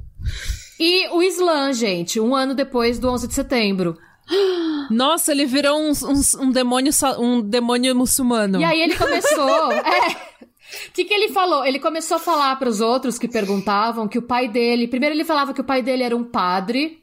S3: e o Islã, gente, um ano depois do 11 de setembro.
S1: Nossa, ele virou um, um, um demônio, um demônio muçulmano.
S3: E aí ele começou. é. O que, que ele falou? Ele começou a falar para os outros que perguntavam que o pai dele. Primeiro, ele falava que o pai dele era um padre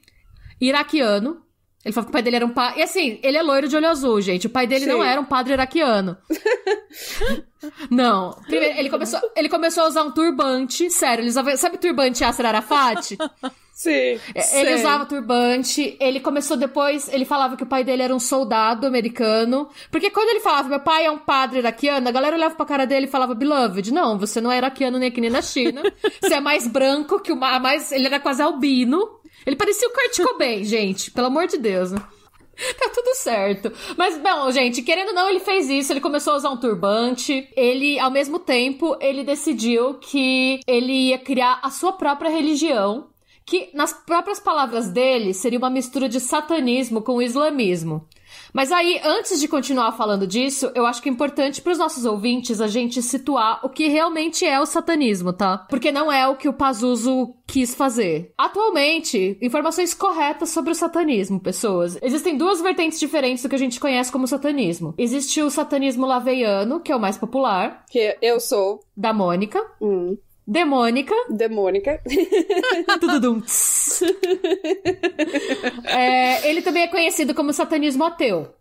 S3: iraquiano. Ele falava que o pai dele era um padre. E assim, ele é loiro de olho azul, gente. O pai dele
S2: Sim.
S3: não era um padre iraquiano. não. Primeiro, ele começou, ele começou a usar um turbante. Sério, ele usava. Sabe turbante Yasser Arafat?
S2: Sim.
S3: Ele
S2: Sei.
S3: usava turbante, ele começou depois, ele falava que o pai dele era um soldado americano. Porque quando ele falava, meu pai é um padre iraquiano, a galera olhava pra cara dele e falava, beloved, não, você não é iraquiano nem aqui nem na China. você é mais branco que o ma- mais. Ele era quase albino. Ele parecia o Kurt Cobain, gente, pelo amor de Deus? Tá tudo certo. Mas, bom, gente, querendo ou não, ele fez isso, ele começou a usar um turbante. Ele, ao mesmo tempo, ele decidiu que ele ia criar a sua própria religião. Que, nas próprias palavras dele, seria uma mistura de satanismo com islamismo. Mas aí, antes de continuar falando disso, eu acho que é importante para os nossos ouvintes a gente situar o que realmente é o satanismo, tá? Porque não é o que o Pazuzu quis fazer. Atualmente, informações corretas sobre o satanismo, pessoas. Existem duas vertentes diferentes do que a gente conhece como satanismo. Existe o satanismo laveiano, que é o mais popular,
S2: Que eu sou
S3: da Mônica.
S2: hum,
S3: Demônica.
S2: demônica.
S3: Tududum. É, ele também é conhecido como satanismo ateu.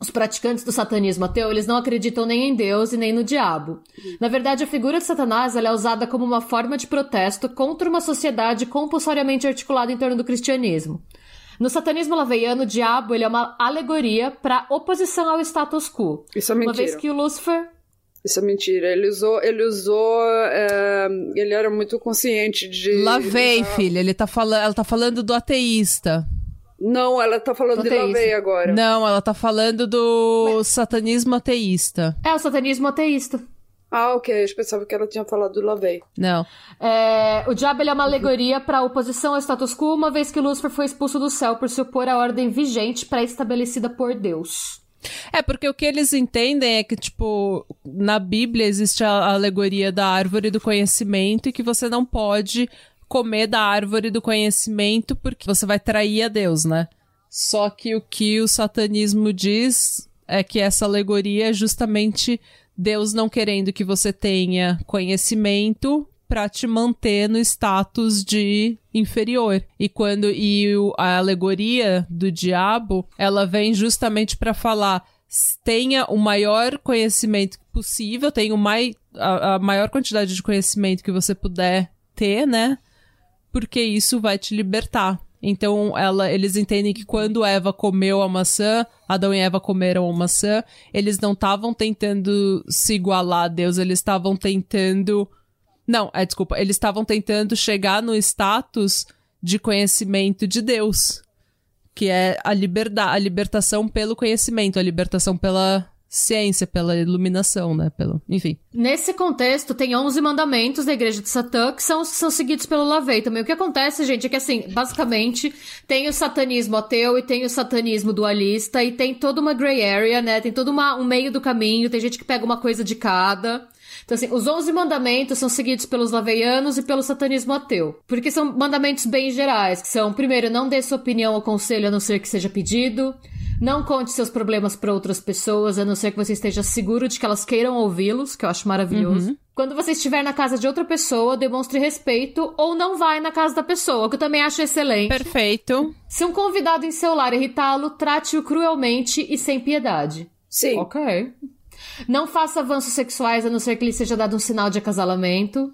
S3: Os praticantes do satanismo ateu, eles não acreditam nem em Deus e nem no diabo. Na verdade, a figura de Satanás é usada como uma forma de protesto contra uma sociedade compulsoriamente articulada em torno do cristianismo. No satanismo laveiano, o diabo ele é uma alegoria para oposição ao status quo.
S2: Isso é
S3: Uma
S2: mentira.
S3: vez que o Lúcifer
S2: Isso é mentira. Ele usou. Ele usou. é, ele era muito consciente de.
S1: Lavei,
S2: usar-
S1: filha. Ele tá falando, ela tá falando do ateísta.
S2: Não, ela tá falando de
S3: Ateísta.
S2: lavei agora.
S1: Não, ela tá falando do satanismo ateísta.
S3: é o satanismo ateísta.
S2: Ah, ok. Eu pensava que ela tinha falado do lavei.
S1: Não.
S3: É, o diabo ele é uma alegoria para oposição ao status quo, uma vez que Lúcifer foi expulso do céu por se opor à ordem vigente pré-estabelecida por Deus.
S1: É, porque o que eles entendem é que, tipo, na Bíblia existe a alegoria da árvore do conhecimento e que você não pode comer da árvore do conhecimento porque você vai trair a Deus, né? Só que o que o satanismo diz é que essa alegoria é justamente Deus não querendo que você tenha conhecimento pra te manter no status de inferior. E quando e o- a alegoria do diabo, ela vem justamente pra falar tenha o maior conhecimento possível, tenha o mai, a, a maior quantidade de conhecimento que você puder ter, né? Porque isso vai te libertar. Então, ela, eles entendem que quando Eva comeu a maçã, Adão e Eva comeram a maçã, eles não estavam tentando se igualar a Deus, eles estavam tentando. Não, é, desculpa, eles estavam tentando chegar no status de conhecimento de Deus, que é a liberdade, a libertação pelo conhecimento, a libertação pela ciência, pela iluminação, né? Pelo, enfim.
S3: Nesse contexto, tem 11 mandamentos da igreja de Satã que são, são seguidos pelo Lavei também. O que acontece, gente, é que assim, basicamente, tem o satanismo ateu e tem o satanismo dualista e tem toda uma gray area, né? Tem todo uma, um meio do caminho, tem gente que pega uma coisa de cada. Então, assim, os 11 mandamentos são seguidos pelos laveianos e pelo satanismo ateu. Porque são mandamentos bem gerais, que são, primeiro, não dê sua opinião ou conselho a não ser que seja pedido. Não conte seus problemas para outras pessoas, a não ser que você esteja seguro de que elas queiram ouvi-los, que eu acho maravilhoso. Quando você estiver na casa de outra pessoa, demonstre respeito ou não vai na casa da pessoa, que eu também acho excelente.
S1: Perfeito.
S3: Se um convidado em seu lar irritá-lo, trate-o cruelmente e sem piedade.
S2: Sim.
S3: Ok. Não faça avanços sexuais a não ser que lhe seja dado um sinal de acasalamento.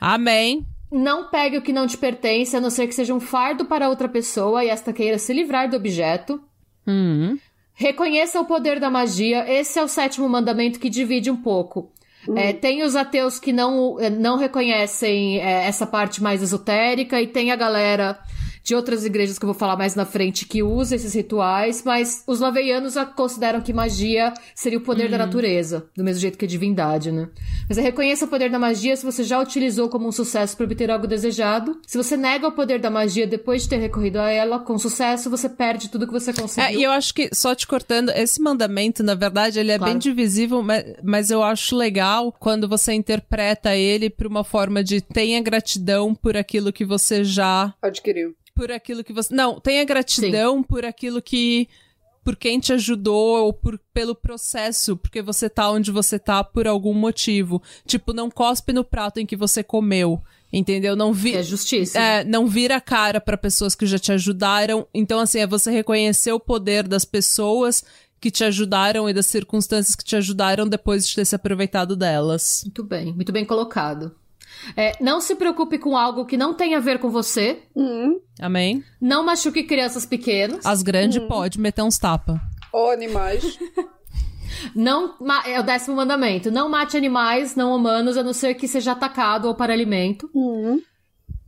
S1: Amém.
S3: Não pegue o que não te pertence, a não ser que seja um fardo para outra pessoa e esta queira se livrar do objeto.
S1: Hum.
S3: Reconheça o poder da magia. Esse é o sétimo mandamento que divide um pouco. É, tem os ateus que não, eh, não reconhecem é, essa parte mais esotérica, e tem a galera de outras igrejas que eu vou falar mais na frente que usa esses rituais, mas os laveianos consideram que magia seria o poder da natureza, do mesmo jeito que a divindade, né? Mas é reconheça o poder da magia se você já utilizou como um sucesso para obter algo desejado. Se você nega o poder da magia depois de ter recorrido a ela com sucesso, você perde tudo que você conseguiu.
S1: É, e eu acho que, só te cortando, esse mandamento, na verdade, ele é
S3: Claro.
S1: bem divisível, mas, mas eu acho legal quando você interpreta ele por uma forma de tenha gratidão por aquilo que você já
S2: Adquiriu.
S1: Por aquilo que você. Não, tenha gratidão Sim. por aquilo que. Por quem te ajudou ou por, pelo processo, porque você tá onde você tá por algum motivo. Tipo, não cospe no prato em que você comeu. Entendeu? Não vi,
S3: é justiça.
S1: É, não vira a cara para pessoas que já te ajudaram. Então, assim, é você reconhecer o poder das pessoas que te ajudaram e das circunstâncias que te ajudaram depois de ter se aproveitado delas.
S3: Muito bem, muito bem colocado. É, não se preocupe com algo que não tem a ver com você.
S2: Hum.
S1: Amém.
S3: Não machuque crianças pequenas.
S1: As grandes hum. pode meter uns tapa.
S2: Ou animais.
S3: Não, é o décimo mandamento. Não mate animais não humanos, a não ser que seja atacado ou para alimento.
S2: Uhum.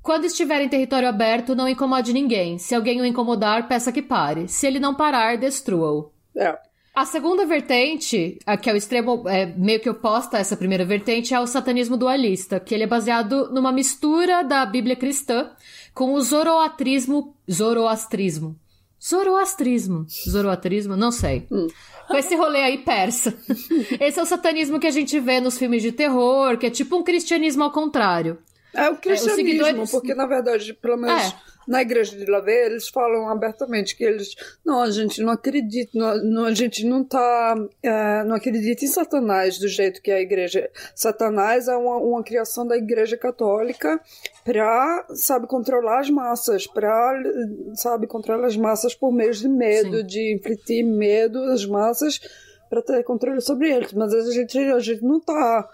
S3: Quando estiver em território aberto, não incomode ninguém. Se alguém o incomodar, peça que pare. Se ele não parar, destrua-o.
S2: É.
S3: A segunda vertente, que é o extremo é, meio que oposta a essa primeira vertente, é o satanismo dualista, que ele é baseado numa mistura da Bíblia cristã com o zoroatrismo, zoroastrismo. Zoroastrismo. Zoroatrismo? Não sei.
S2: Hum.
S3: Com esse rolê aí persa. Esse é o satanismo que a gente vê nos filmes de terror, que é tipo um cristianismo ao contrário.
S2: É o cristianismo, é, seguidores... porque na verdade, pelo menos é. Na igreja de Lavey, eles falam abertamente que eles, não, a gente não acredita, não, não a gente não tá, é, não acredita em Satanás do jeito que é a igreja. Satanás é uma, uma criação da igreja católica para, sabe, controlar as massas, para, sabe, controlar as massas por meio de medo, Sim. de infligir medo às massas para ter controle sobre eles. Mas a gente, a gente não tá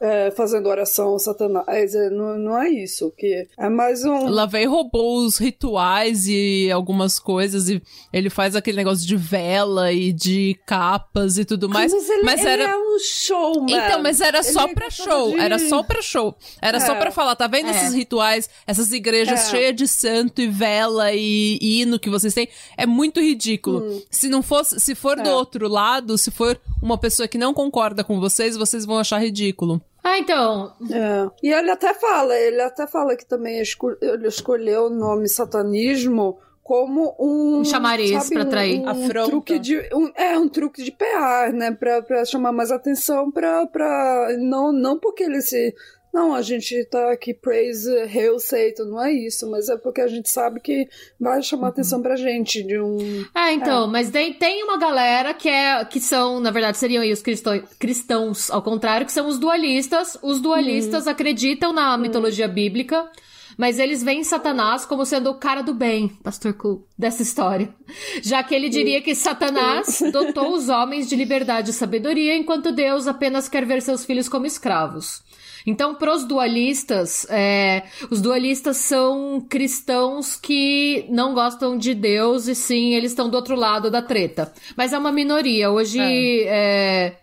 S2: é, fazendo oração ao Satanás. É, não, não é isso. que É mais um.
S1: Lavei roubou os rituais e algumas coisas. E ele faz aquele negócio de vela e de capas e tudo mais.
S2: Mas, ele,
S1: mas
S2: era... é um show, mano.
S1: Então, mas era só ele pra é show. De... Era só pra show. Era é. só pra falar, tá vendo é. esses rituais, essas igrejas é. cheias de santo e vela e, e, hino que vocês têm? É muito ridículo. Hum. Se não fosse, se for do outro lado, se for uma pessoa que não concorda com vocês, vocês vão achar ridículo.
S3: Ah, então.
S2: É. E ele até fala, ele até fala que também ele escolheu o nome satanismo como um,
S3: um chamariz para atrair
S2: um, um truque de um, é um truque de PR, né, para chamar mais atenção para não não porque ele se não, a gente tá aqui praise hail Satan, não é isso, mas é porque a gente sabe que vai chamar uhum. atenção pra gente de um...
S3: Ah, então, é. mas tem, tem uma galera que é, que são, na verdade, seriam aí os cristão, cristãos, ao contrário, que são os dualistas. Os dualistas uhum. acreditam na uhum. mitologia bíblica, mas eles veem Satanás como sendo o cara do bem, Pastor Cool, dessa história. Já que ele diria que Satanás dotou os homens de liberdade e sabedoria, enquanto Deus apenas quer ver seus filhos como escravos. Então, pros dualistas, é, os dualistas são cristãos que não gostam de Deus e sim, eles estão do outro lado da treta. Mas é uma minoria. Hoje, é. É,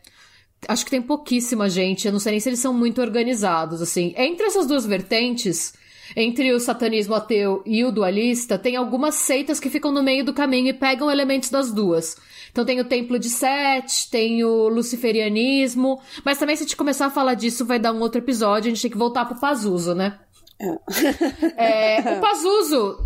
S3: acho que tem pouquíssima gente. Eu não sei nem se eles são muito organizados, assim. Entre essas duas vertentes, entre o satanismo ateu e o dualista, tem algumas seitas que ficam no meio do caminho e pegam elementos das duas. Então tem o Templo de Sete, tem o Luciferianismo, mas também se a gente começar a falar disso vai dar um outro episódio, a gente tem que voltar pro Pazuso, né?
S2: É.
S3: é o Pazuso...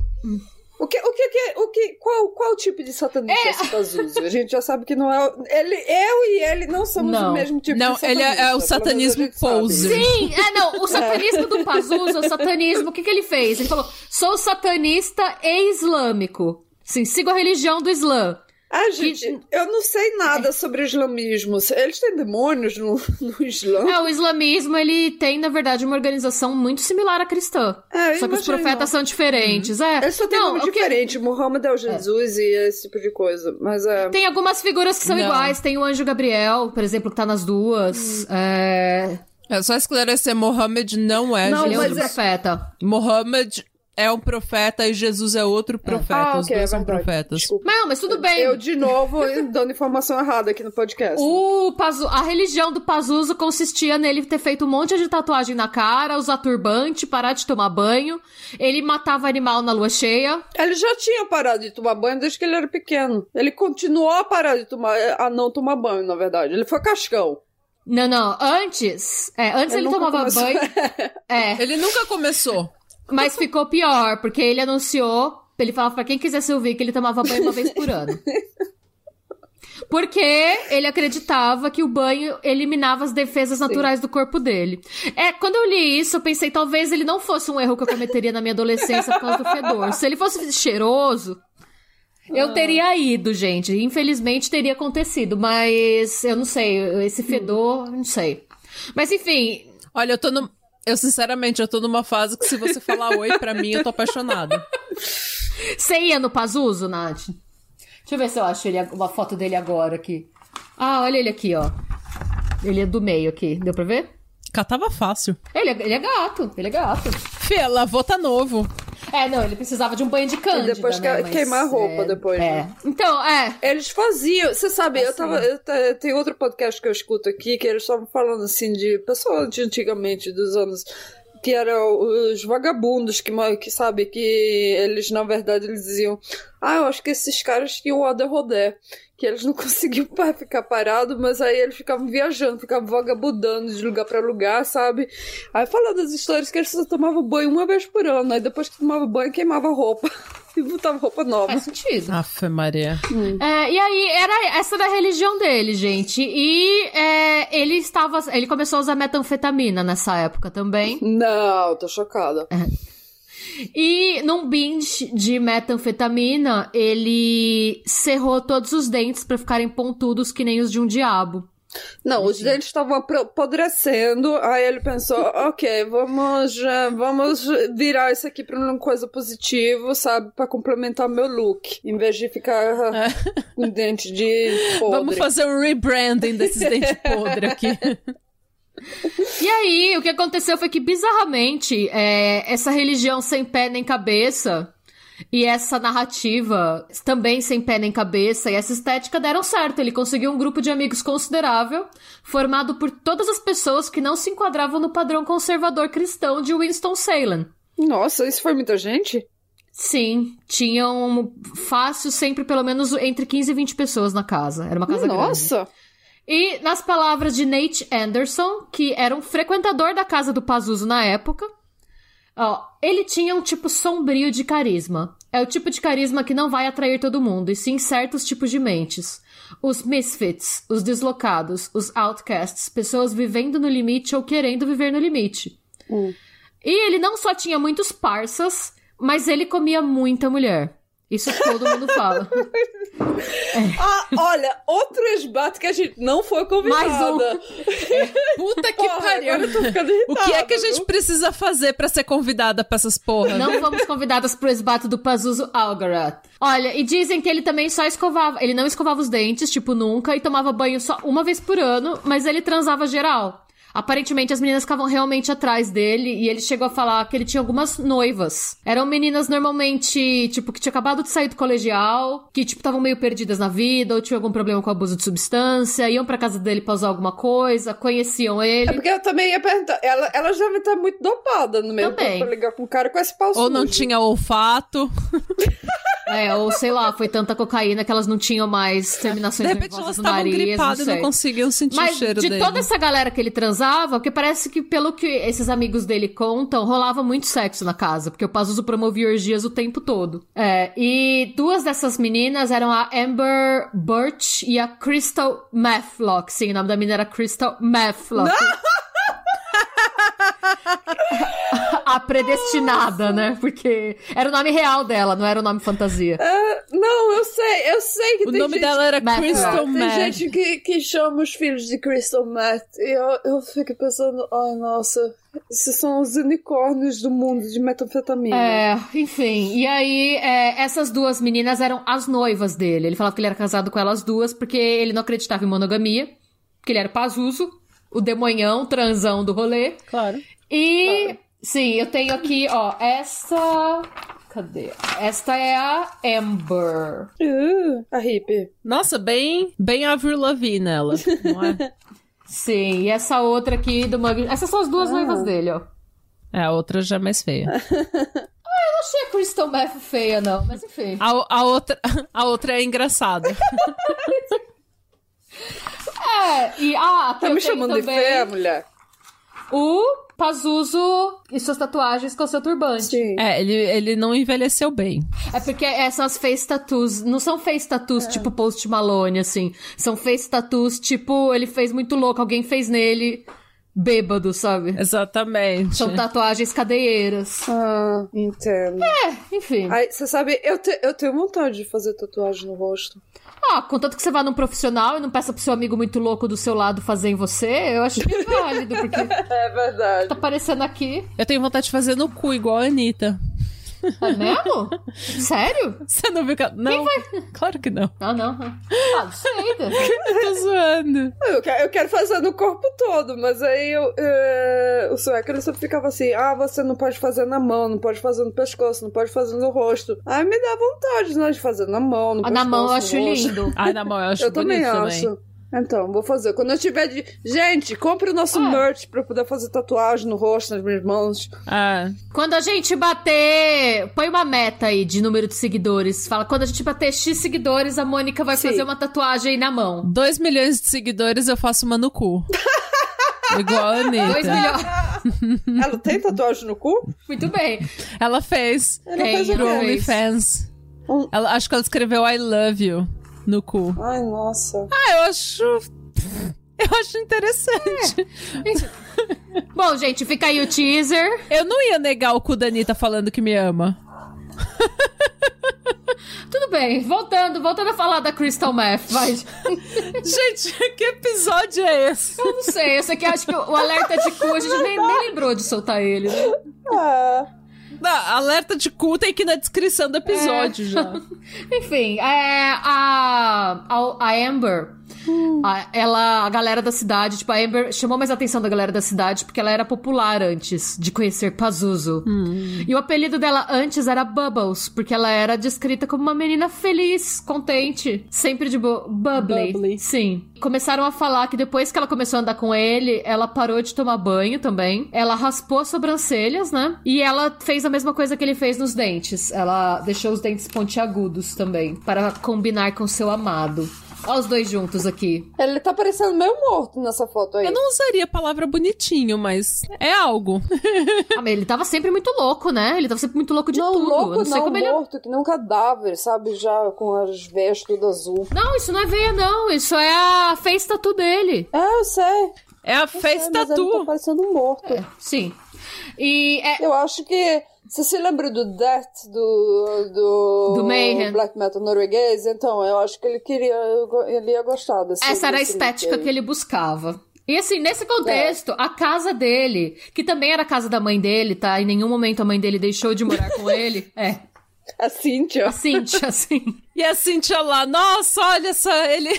S2: O que, o que, o que, qual, qual tipo de satanista é esse Pazuzu? A gente já sabe que não é. Ele, eu e ele não somos não. o mesmo tipo
S1: não,
S2: de satanista.
S1: Não, ele é, é o satanismo poser.
S3: Sim, é, não, o satanismo é. do Pazuzu, o satanismo, o que, que ele fez? Ele falou: sou satanista e islâmico. Sim, sigo a religião do Islã.
S2: Ah, gente, eu não sei nada sobre o islamismo. Eles têm demônios no, no Islã?
S3: É, o islamismo, ele tem, na verdade, uma organização muito similar à cristã. É, só que os profetas são diferentes. Uhum. É.
S2: Eles só têm nome que... diferente. Muhammad é o Jesus é. e esse tipo de coisa. Mas é...
S3: Tem algumas figuras que são não. iguais. Tem o anjo Gabriel, por exemplo, que tá nas duas. Hum. É...
S1: É só esclarecer, Mohammed não é
S3: não,
S1: Jesus.
S3: Ele é profeta.
S1: Mohammed é um profeta e Jesus é outro profeta. Ah, Os okay, dois é são profetas.
S3: Desculpa. Não, mas tudo bem.
S2: Eu, de novo, dando informação errada aqui no podcast.
S3: O Pazu... A religião do Pazuzu consistia nele ter feito um monte de tatuagem na cara, usar turbante, parar de tomar banho. Ele matava animal na lua cheia.
S2: Ele já tinha parado de tomar banho desde que ele era pequeno. Ele continuou a parar de tomar, a não tomar banho, na verdade. Ele foi cascão.
S3: Não, não. Antes, é, antes ele, ele tomava começou. banho. é.
S1: Ele nunca começou.
S3: Mas ficou pior, porque ele anunciou, ele falava pra quem quisesse ouvir que ele tomava banho uma vez por ano. Porque ele acreditava que o banho eliminava as defesas naturais do corpo dele. É, quando eu li isso, eu pensei, talvez ele não fosse um erro que eu cometeria na minha adolescência por causa do fedor. Se ele fosse cheiroso, eu teria ido, gente. Infelizmente teria acontecido, mas eu não sei. Esse fedor, não sei. Mas enfim,
S1: Olha, eu tô no. Eu, sinceramente, eu tô numa fase que se você falar oi pra mim, eu tô apaixonada.
S3: Você ia no Pazuso, Nath? Deixa eu ver se eu acho ele, uma foto dele agora aqui. Ah, olha ele aqui, ó. Ele é do meio aqui. Deu pra ver?
S1: Catava fácil.
S3: Ele é, ele é gato, ele é gato.
S1: Fê, lavou tá novo.
S3: É, não, ele precisava de um banho de cândida,
S2: E depois
S3: né,
S2: que-
S3: mas,
S2: queimar a roupa
S3: é,
S2: depois,
S3: É.
S2: né?
S3: Então, é.
S2: Eles faziam, você sabe, eu tava. Eu, te- tem outro podcast que eu escuto aqui que eles estavam falando assim de pessoas de antigamente, dos anos. Que eram os vagabundos que, que sabe, que eles, na verdade, eles diziam: Ah, eu acho que esses caras tinham o Ada Rodé. Que eles não conseguiam ficar parados, mas aí eles ficavam viajando, ficavam vagabundando de lugar pra lugar, sabe? Aí falando das histórias que eles só tomavam banho uma vez por ano, aí depois que tomava banho, queimava a roupa. E botava roupa nova.
S3: Faz sentido.
S1: Afe Maria.
S3: É, e aí, era, essa era a religião dele, gente. E é, ele estava. Ele começou a usar metanfetamina nessa época também.
S2: Não, tô chocada.
S3: E num binge de metanfetamina, ele cerrou todos os dentes pra ficarem pontudos que nem os de um diabo.
S2: Não, os dentes estavam apodrecendo, aí ele pensou, ok, vamos, vamos virar isso aqui pra uma coisa positiva, sabe, Pra complementar meu look, em vez de ficar com dente de podre.
S1: Vamos fazer um rebranding desses dentes podres aqui.
S3: E aí, o que aconteceu foi que, bizarramente, é, essa religião sem pé nem cabeça e essa narrativa também sem pé nem cabeça e essa estética deram certo. Ele conseguiu um grupo de amigos considerável, formado por todas as pessoas que não se enquadravam no padrão conservador cristão de Winston-Salem.
S2: Nossa, isso foi muita gente?
S3: Sim, tinham fácil sempre pelo menos entre 15 e 20 pessoas na casa. Era uma casa grande.
S2: Nossa!
S3: E nas palavras de Nate Anderson, que era um frequentador da casa do Pazuzu na época, ó, ele tinha um tipo sombrio de carisma. É o tipo de carisma que não vai atrair todo mundo, e sim certos tipos de mentes. Os misfits, os deslocados, os outcasts, pessoas vivendo no limite ou querendo viver no limite. E ele não só tinha muitos parças, mas ele comia muita mulher. Isso todo mundo fala.
S2: Ah, olha, outro esbate que a gente não foi convidada.
S3: Mais um.
S1: Puta que
S2: Porra,
S1: pariu.
S2: agora eu tô ficando
S1: O
S2: irritada,
S1: que é que a gente
S2: viu?
S1: precisa fazer pra ser convidada pra essas porra?
S3: Não fomos convidadas pro esbato do Pazuzu Algarat. Olha, e dizem que ele também só escovava. Ele não escovava os dentes, tipo, nunca, e tomava banho só uma vez por ano, mas ele transava geral. Aparentemente as meninas ficavam realmente atrás dele e ele chegou a falar que ele tinha algumas noivas. Eram meninas normalmente, tipo, que tinha acabado de sair do colegial, que, tipo, estavam meio perdidas na vida ou tinham algum problema com abuso de substância, iam pra casa dele pra usar alguma coisa, conheciam
S2: É
S3: ele.
S2: porque eu também ia perguntar, ela, elas devem estar muito dopadas no mesmo
S3: Também.
S2: pra ligar com o cara com esse pau
S1: Ou não
S2: sujo.
S1: tinha olfato.
S3: É, ou sei lá, foi tanta cocaína que elas não tinham mais
S1: De
S3: terminações
S1: repente
S3: nervosas
S1: elas estavam gripadas e
S3: não
S1: não conseguiam sentir
S3: Mas
S1: o cheiro
S3: de
S1: dele.
S3: toda essa galera que ele transava, porque parece que, pelo que esses amigos dele contam, rolava muito sexo na casa, porque o Pazuzu promovia orgias o tempo todo. É, e duas dessas meninas eram a Amber Birch e a Crystal Matlock. Sim, o nome da menina era Crystal Matlock. a predestinada, né? Porque era o nome real dela, não era o nome fantasia.
S2: É, não, eu sei, eu sei que
S1: O
S2: tem
S1: nome
S2: gente...
S1: dela era
S3: Math
S1: Crystal
S2: Tem
S1: Math.
S2: gente que, que chama os filhos de Crystal Meth e eu, eu fico pensando, ai nossa, esses são os unicórnios do mundo de metanfetamina.
S3: É, enfim. E aí, é, essas duas meninas eram as noivas dele. Ele falava que ele era casado com elas duas porque ele não acreditava em monogamia. Porque ele era Pazuzu, o demonhão, transão do rolê.
S1: Claro.
S3: E, sim, eu tenho aqui, ó, essa... Cadê? Esta é a Amber.
S2: Uh, a hippie.
S1: Nossa, bem, bem Avril Lavigne ela, não é?
S3: Sim, e essa outra aqui do Mug... Essas são as duas noivas dele, ó.
S1: É, a outra já é mais feia.
S3: Não achei a Crystal Meth feia, não, mas enfim.
S1: A, a outra, a outra é engraçada.
S3: É, e ah,
S2: Tá
S3: eu
S2: me chamando de
S3: também...
S2: feia, mulher?
S3: O Pazuzu e suas tatuagens com o seu turbante.
S2: Sim.
S1: É, ele, ele não envelheceu bem.
S3: É porque essas face tattoos, não são face tattoos tipo Post Malone, assim. São face tattoos tipo, ele fez muito louco, alguém fez nele bêbado, sabe?
S1: Exatamente.
S3: São tatuagens cadeieiras.
S2: Ah, entendo.
S3: Enfim.
S2: Aí, você sabe, eu, te- eu tenho vontade de fazer tatuagem no rosto.
S3: Ah, contanto que você vá num profissional e não peça pro seu amigo muito louco do seu lado fazer em você, eu acho que é válido, porque
S2: É verdade.
S3: tá aparecendo aqui.
S1: Eu tenho vontade de fazer no cu, igual a Anitta.
S3: É mesmo? Sério?
S1: Você não viu que... ela- Não, claro que não.
S3: Ah, não. Ah, não sei. né?
S1: Eu tô zoando.
S2: Eu quero, eu quero fazer no corpo todo, mas aí eu, é, o sueco ele sempre ficava assim: ah, você não pode fazer na mão, não pode fazer no pescoço, não pode fazer no rosto. Aí me dá vontade, né, de fazer na mão, no
S3: Ah,
S2: pescoço.
S3: na mão eu acho lindo.
S1: Ai, na mão, eu acho
S2: Eu também
S1: bonito
S2: acho. Então, vou fazer. Quando eu tiver de. Gente, compre o nosso
S3: Ah.
S2: merch pra eu poder fazer tatuagem no rosto, nas minhas mãos.
S1: Ah,
S3: Quando a gente bater. Põe uma meta aí de número de seguidores. Fala, quando a gente bater X seguidores, a Mônica vai
S2: Sim.
S3: fazer uma tatuagem aí na mão.
S1: 2 milhões de seguidores, eu faço uma no cu. igual a Anitta.
S3: 2 milhões.
S2: Ela tem tatuagem no cu?
S3: Muito bem.
S1: Ela fez.
S2: Ela
S3: Quem?
S2: fez o
S1: Pro. OnlyFans.
S2: Um-
S1: Ela, acho que ela escreveu I love you no cu.
S2: Ai, nossa.
S1: Ah, eu acho. Eu acho interessante.
S3: Bom, gente, fica aí o teaser.
S1: Eu não ia negar o cu da Anitta falando que me ama.
S3: Tudo bem, voltando, voltando a falar da Crystal Meth, vai.
S1: Gente, que episódio é esse?
S3: Eu não sei, esse aqui acho que o alerta de cu, a gente nem, nem lembrou de soltar ele, né?
S2: É.
S1: Não, alerta de cu tem que ir na descrição do episódio já.
S3: Enfim, é, a, a, a Amber, a, ela, a galera da cidade, tipo, a Amber chamou mais a atenção da galera da cidade porque ela era popular antes de conhecer Pazuzu. E o apelido dela antes era Bubbles, porque ela era descrita como uma menina feliz, contente, sempre de boa. Bubbly.
S1: Bubbly.
S3: Sim. Começaram a falar que depois que ela começou a andar com ele, ela parou de tomar banho também. Ela raspou as sobrancelhas, né? E ela fez a mesma coisa que ele fez nos dentes. Ela deixou os dentes pontiagudos também, para combinar com seu amado. Olha os dois juntos aqui.
S2: Ele tá parecendo meio morto nessa foto aí.
S1: Eu não usaria a palavra bonitinho, mas é algo.
S3: Ah, mas ele tava sempre muito louco, né? Ele tava sempre muito louco de
S2: não,
S3: tudo.
S2: louco
S3: Eu não sei
S2: não,
S3: como ele.
S2: morto, que nem um cadáver, sabe? Já com as veias tudo azul.
S3: Não, isso não é veia, não. Isso é a face tattoo dele.
S2: É, eu sei.
S1: É a
S2: eu
S1: face
S2: sei, mas ele tá
S1: tattoo.
S2: parecendo um morto.
S3: Sim. E é,
S2: Eu acho que. Você se lembra do Death do, do.
S3: Do Mayhem.
S2: Black Metal norueguês? Então, eu acho que ele queria. Ele ia gostar desse.
S3: essa era a estética que ele buscava. E assim, nesse contexto, a casa dele, que também era a casa da mãe dele, tá? Em nenhum momento a mãe dele deixou de morar com ele. É.
S2: A Cynthia.
S3: A Cintia, assim.
S1: E a Cintia lá, nossa, olha só, ele.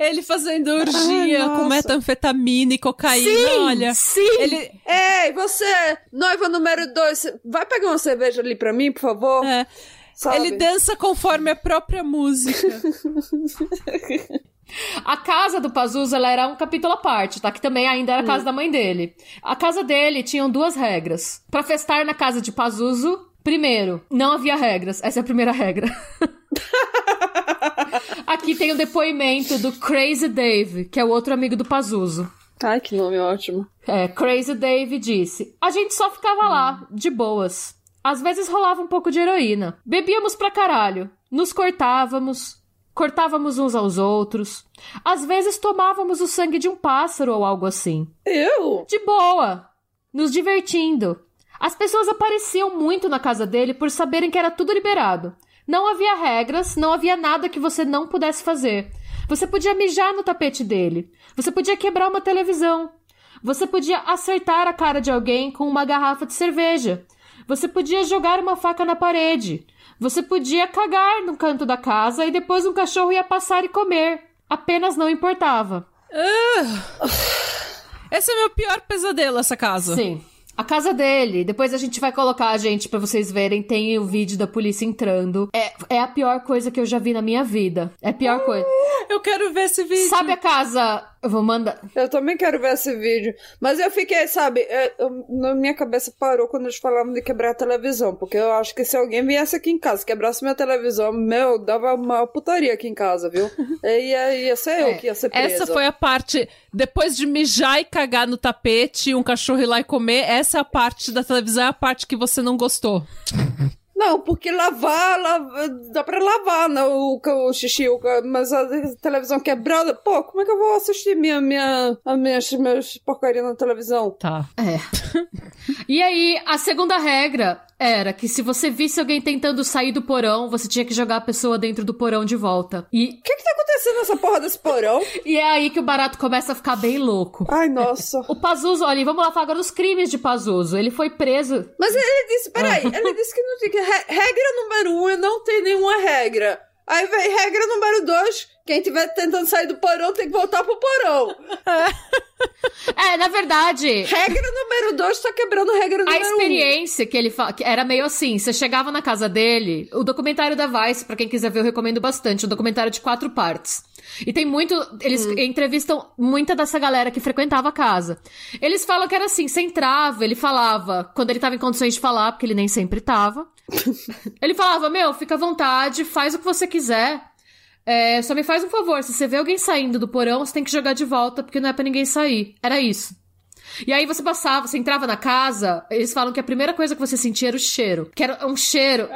S1: Ele fazendo urgia
S2: Ai,
S1: com metanfetamina e cocaína,
S3: Sim,
S1: olha.
S3: sim.
S1: Ele.
S2: Ei, você, noiva número dois, vai pegar uma cerveja ali pra mim, por favor?
S1: é,
S2: Sabe?
S1: ele dança conforme a própria música.
S3: A casa do Pazuzu, ela era um capítulo à parte, tá? Que também ainda era a casa da mãe dele. A casa dele tinham duas regras. Pra festar na casa de Pazuzu, primeiro, não havia regras. Essa é a primeira regra. Aqui tem o depoimento do Crazy Dave, que é o outro amigo do Pazuzu.
S2: Ai, que nome ótimo.
S3: É, Crazy Dave disse: A gente só ficava lá, de boas. Às vezes rolava um pouco de heroína. Bebíamos pra caralho. Nos cortávamos. Cortávamos uns aos outros. Às vezes tomávamos o sangue de um pássaro ou algo assim.
S2: Eu?
S3: De boa. Nos divertindo. As pessoas apareciam muito na casa dele por saberem que era tudo liberado. Não havia regras, não havia nada que você não pudesse fazer. Você podia mijar no tapete dele. Você podia quebrar uma televisão. Você podia acertar a cara de alguém com uma garrafa de cerveja. Você podia jogar uma faca na parede. Você podia cagar no canto da casa e depois um cachorro ia passar e comer. Apenas não importava.
S1: Esse é meu pior pesadelo, essa casa.
S3: Sim. A casa dele, depois a gente vai colocar, gente, pra vocês verem, tem o vídeo da polícia entrando. É, é a pior coisa que eu já vi na minha vida. É a pior coisa.
S1: Eu quero ver esse vídeo.
S3: Sabe a casa Eu vou mandar.
S2: Eu também quero ver esse vídeo. Mas eu fiquei, sabe, é, eu- na minha cabeça parou quando eles falavam de quebrar a televisão. Porque eu acho que se alguém viesse aqui em casa, quebrasse minha televisão, meu, dava uma putaria aqui em casa, viu? E ia, ia ser eu
S3: É,
S2: que ia ser presa.
S1: Essa foi a parte. Depois de mijar e cagar no tapete, um cachorro ir lá e comer, essa é a parte da televisão, é a parte que você não gostou.
S2: Não, porque lavar, lavar dá pra lavar né, o, o xixi, o- mas a televisão quebrada, pô, como é que eu vou assistir minha, minha, as minhas, minhas porcaria na televisão?
S1: Tá.
S3: É. E aí, a segunda regra era que se você visse alguém tentando sair do porão, você tinha que jogar a pessoa dentro do porão de volta. E,
S2: O que que tá acontecendo nessa porra desse porão?
S3: e é aí que o barato começa a ficar bem louco.
S2: Ai, nossa.
S3: O Pazuzu, olha, vamos lá falar agora dos crimes de Pazuzu. Ele foi preso.
S2: Mas ele disse, peraí, ele disse que não tinha Regra número um é não ter nenhuma regra. Aí vem regra número dois: quem estiver tentando sair do porão tem que voltar pro porão.
S3: É, na verdade,
S2: Regra número dois tá quebrando regra
S3: A
S2: número
S3: experiência que ele fa... que era meio assim, você chegava na casa dele, o documentário da Vice, pra quem quiser ver, eu recomendo bastante, um documentário de quatro partes. E tem muito, eles entrevistam muita dessa galera que frequentava a casa. Eles falam que era assim, você entrava, ele falava, quando ele tava em condições de falar, porque ele nem sempre tava. Ele falava, meu, fica à vontade, faz o que você quiser. É, só me faz um favor, se você vê alguém saindo do porão, você tem que jogar de volta, porque não é pra ninguém sair. Era isso. E aí você passava, você entrava na casa, eles falam que a primeira coisa que você sentia era o cheiro. Que era um cheiro.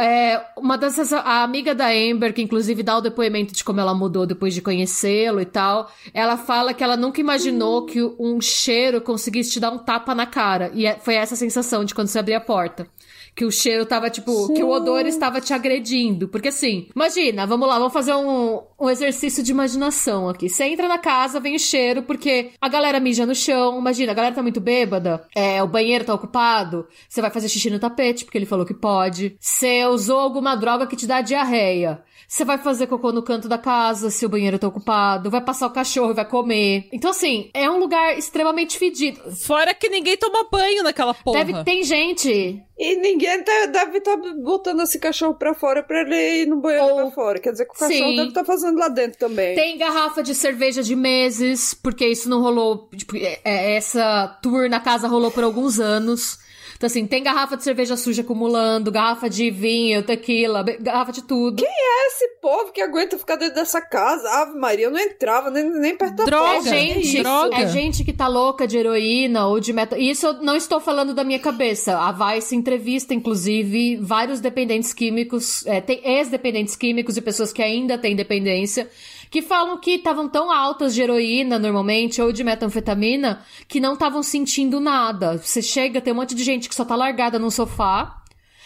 S3: É, uma dessas, a amiga da Amber, que inclusive dá o depoimento de como ela mudou depois de conhecê-lo e tal, ela fala que ela nunca imaginou que um cheiro conseguisse te dar um tapa na cara. E é- foi essa a sensação de quando você abria a porta. Que o cheiro tava, tipo, que o odor estava te agredindo. Porque assim, imagina, vamos lá, vamos fazer um, um exercício de imaginação aqui. Você entra na casa, vem o cheiro, porque a galera mija no chão. Imagina, a galera tá muito bêbada, é, o banheiro tá ocupado. Você vai fazer xixi no tapete, porque ele falou que pode. Você usou alguma droga que te dá diarreia. Você vai fazer cocô no canto da casa se o banheiro tá ocupado. Vai passar o cachorro e vai comer. Então, assim, é um lugar extremamente fedido.
S1: Fora que ninguém toma banho naquela porra.
S3: Deve, tem gente
S2: E ninguém tá- deve estar botando esse cachorro pra fora pra ele ir no banheiro
S3: Ou-
S2: pra fora. Quer dizer que o cachorro
S3: Sim.
S2: deve estar fazendo lá dentro também.
S3: Tem garrafa de cerveja de meses, porque isso não rolou. Tipo, é- é- essa tour na casa rolou por alguns anos. Então, assim, tem garrafa de cerveja suja acumulando, garrafa de vinho, tequila, garrafa de tudo.
S2: É esse povo que aguenta ficar dentro dessa casa. Ave Maria, eu não entrava nem, nem perto da
S1: Droga,
S3: É
S2: porta.
S3: gente,
S1: droga.
S3: é gente que tá louca de heroína ou de metal. E isso eu não estou falando da minha cabeça. A Vice entrevista, inclusive, vários dependentes químicos, é, tem ex-dependentes químicos e pessoas que ainda têm dependência, que falam que estavam tão altas de heroína, normalmente, ou de metanfetamina, que não estavam sentindo nada. Você chega, tem um monte de gente que só tá largada num sofá,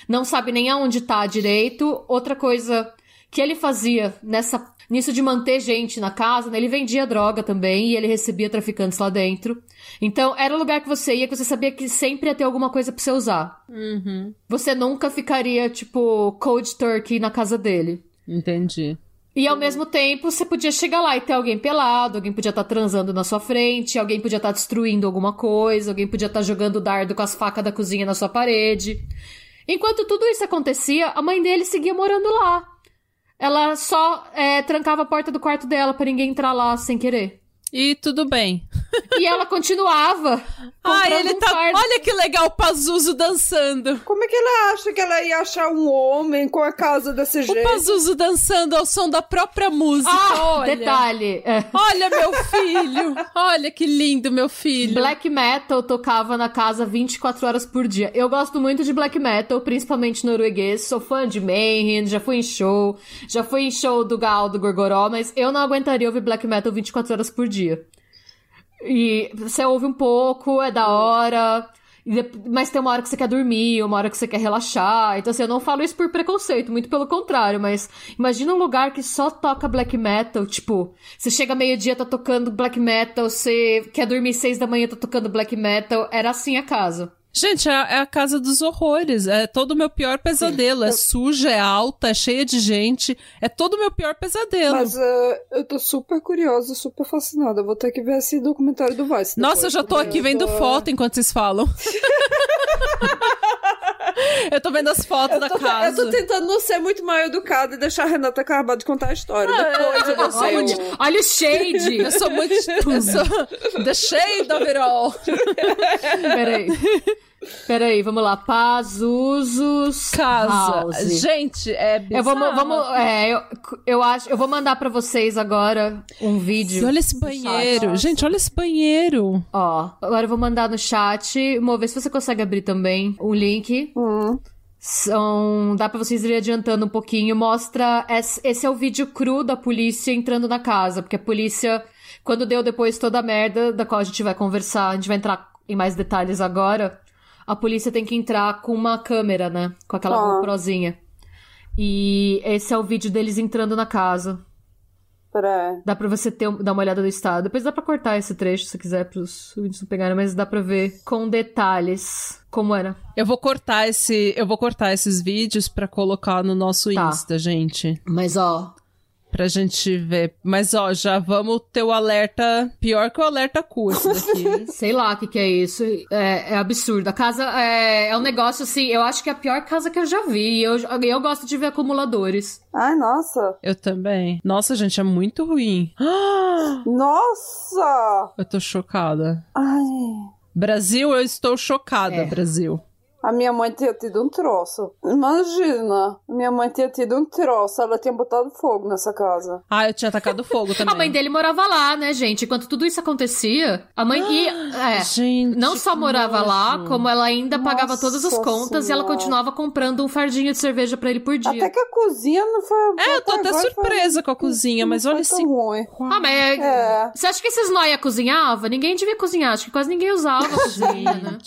S3: não sabe nem aonde tá direito. Outra coisa que ele fazia nessa nisso de manter gente na casa, né? Ele vendia droga também e ele recebia traficantes lá dentro. Então, era o lugar que você ia que você sabia que sempre ia ter alguma coisa pra você usar.
S1: Uhum.
S3: Você nunca ficaria, tipo, cold turkey na casa dele.
S1: Entendi.
S3: E ao mesmo tempo, você podia chegar lá e ter alguém pelado, alguém podia estar transando na sua frente, alguém podia estar destruindo alguma coisa, alguém podia estar jogando dardo com as facas da cozinha na sua parede. Enquanto tudo isso acontecia, a mãe dele seguia morando lá. Ela só é, trancava a porta do quarto dela pra ninguém entrar lá sem querer.
S1: E tudo bem.
S3: E ela continuava.
S1: Ai, ele
S3: um
S1: tá.
S3: fardo.
S1: Olha que legal o Pazuzu dançando.
S2: Como é que ela acha que ela ia achar um homem com a casa desse
S1: O
S2: jeito?
S1: Pazuzu dançando ao som da própria música.
S3: Ah,
S1: olha.
S3: detalhe. é.
S1: Olha meu filho. Olha que lindo meu filho.
S3: Black metal tocava na casa 24 horas por dia. Eu gosto muito de black metal, principalmente norueguês. Sou fã de Mayhem, já fui em show, já fui em show do Gal do Gorgoró, mas eu não aguentaria ouvir black metal 24 horas por dia. E você ouve um pouco, é da hora. Mas tem uma hora que você quer dormir, uma hora que você quer relaxar. Então, assim, eu não falo isso por preconceito, muito pelo contrário. Mas imagina um lugar que só toca black metal. Tipo, você chega meio-dia, tá tocando black metal. Você quer dormir seis da manhã, tá tocando black metal. Era assim a casa.
S1: Gente, é, é a casa dos horrores. É todo o meu pior pesadelo. É suja, é alta, é cheia de gente. É todo o meu pior pesadelo.
S2: Mas eh, eu tô super curiosa, super fascinada. Eu vou ter que ver esse documentário do Vice.
S1: Nossa, eu já tô aqui vendo foto enquanto vocês falam. Eu tô vendo as fotos
S2: Eu
S1: da
S2: tô,
S1: casa.
S2: eu tô tentando não ser muito mal educada e deixar a Renata acabar de contar a história. Depois eu vou
S3: Olha,
S2: ser
S3: o- olha o shade!
S1: Eu sou muito. Eu sou the shade of it all.
S3: Peraí. Peraí, vamos lá. Pazusos
S1: Casa.
S3: House.
S1: Gente, é
S3: Eu vou,
S1: bizarro.
S3: vamos, é, eu, eu acho, eu vou mandar pra vocês agora um vídeo.
S1: Olha esse banheiro.
S3: chat.
S1: Gente, olha esse banheiro.
S3: Ó, agora eu vou mandar no chat. Vou ver se você consegue abrir também um link.
S2: Hum.
S3: São, dá pra vocês irem adiantando um pouquinho. Mostra, esse esse é o vídeo cru da polícia entrando na casa, porque a polícia, quando deu depois toda a merda da qual a gente vai conversar, a gente vai entrar em mais detalhes agora. A polícia tem que entrar com uma câmera, né? Com aquela
S2: Ah.
S3: GoProzinha. E esse é o vídeo deles entrando na casa.
S2: Peraí.
S3: Dá pra você ter, dar uma olhada no estado. Depois dá pra cortar esse trecho se quiser pros vídeos não pegarem, mas dá pra ver com detalhes como era.
S1: Eu vou cortar esse, eu vou cortar esses vídeos pra colocar no nosso
S3: Tá.
S1: Insta, gente,
S3: Mas ó,
S1: pra gente ver. Mas ó, já vamos ter o alerta, pior que o alerta cu esse daqui.
S3: sei lá o que, que é isso. É, é absurdo. A casa é, é um negócio assim, eu acho que é a pior casa que eu já vi. E Eu, eu gosto de ver acumuladores.
S2: Ai, nossa.
S1: Eu também. Nossa, gente, é muito ruim.
S2: Nossa!
S1: eu tô chocada.
S2: Ai.
S1: Brasil, eu estou chocada,
S3: É.
S1: Brasil.
S2: A minha mãe tinha tido um troço. Imagina. Minha mãe tinha tido um troço. Ela tinha botado fogo nessa casa.
S1: Ah, eu tinha tacado fogo também.
S3: A mãe dele morava lá, né, gente? Enquanto tudo isso acontecia, a mãe ia. É,
S1: Gente,
S3: não só morava lá, como ela ainda pagava
S2: Nossa
S3: todas as contas e ela
S2: Senhora.
S3: continuava comprando um fardinho de cerveja pra ele por dia.
S2: Até que a cozinha não foi.
S1: É, eu tô até surpresa com a cozinha, mas olha
S2: foi
S1: esse
S2: ruim.
S3: Ah, mas é-
S2: É.
S3: você acha que esses noia cozinhava? Ninguém devia cozinhar, acho que quase ninguém usava a cozinha, né?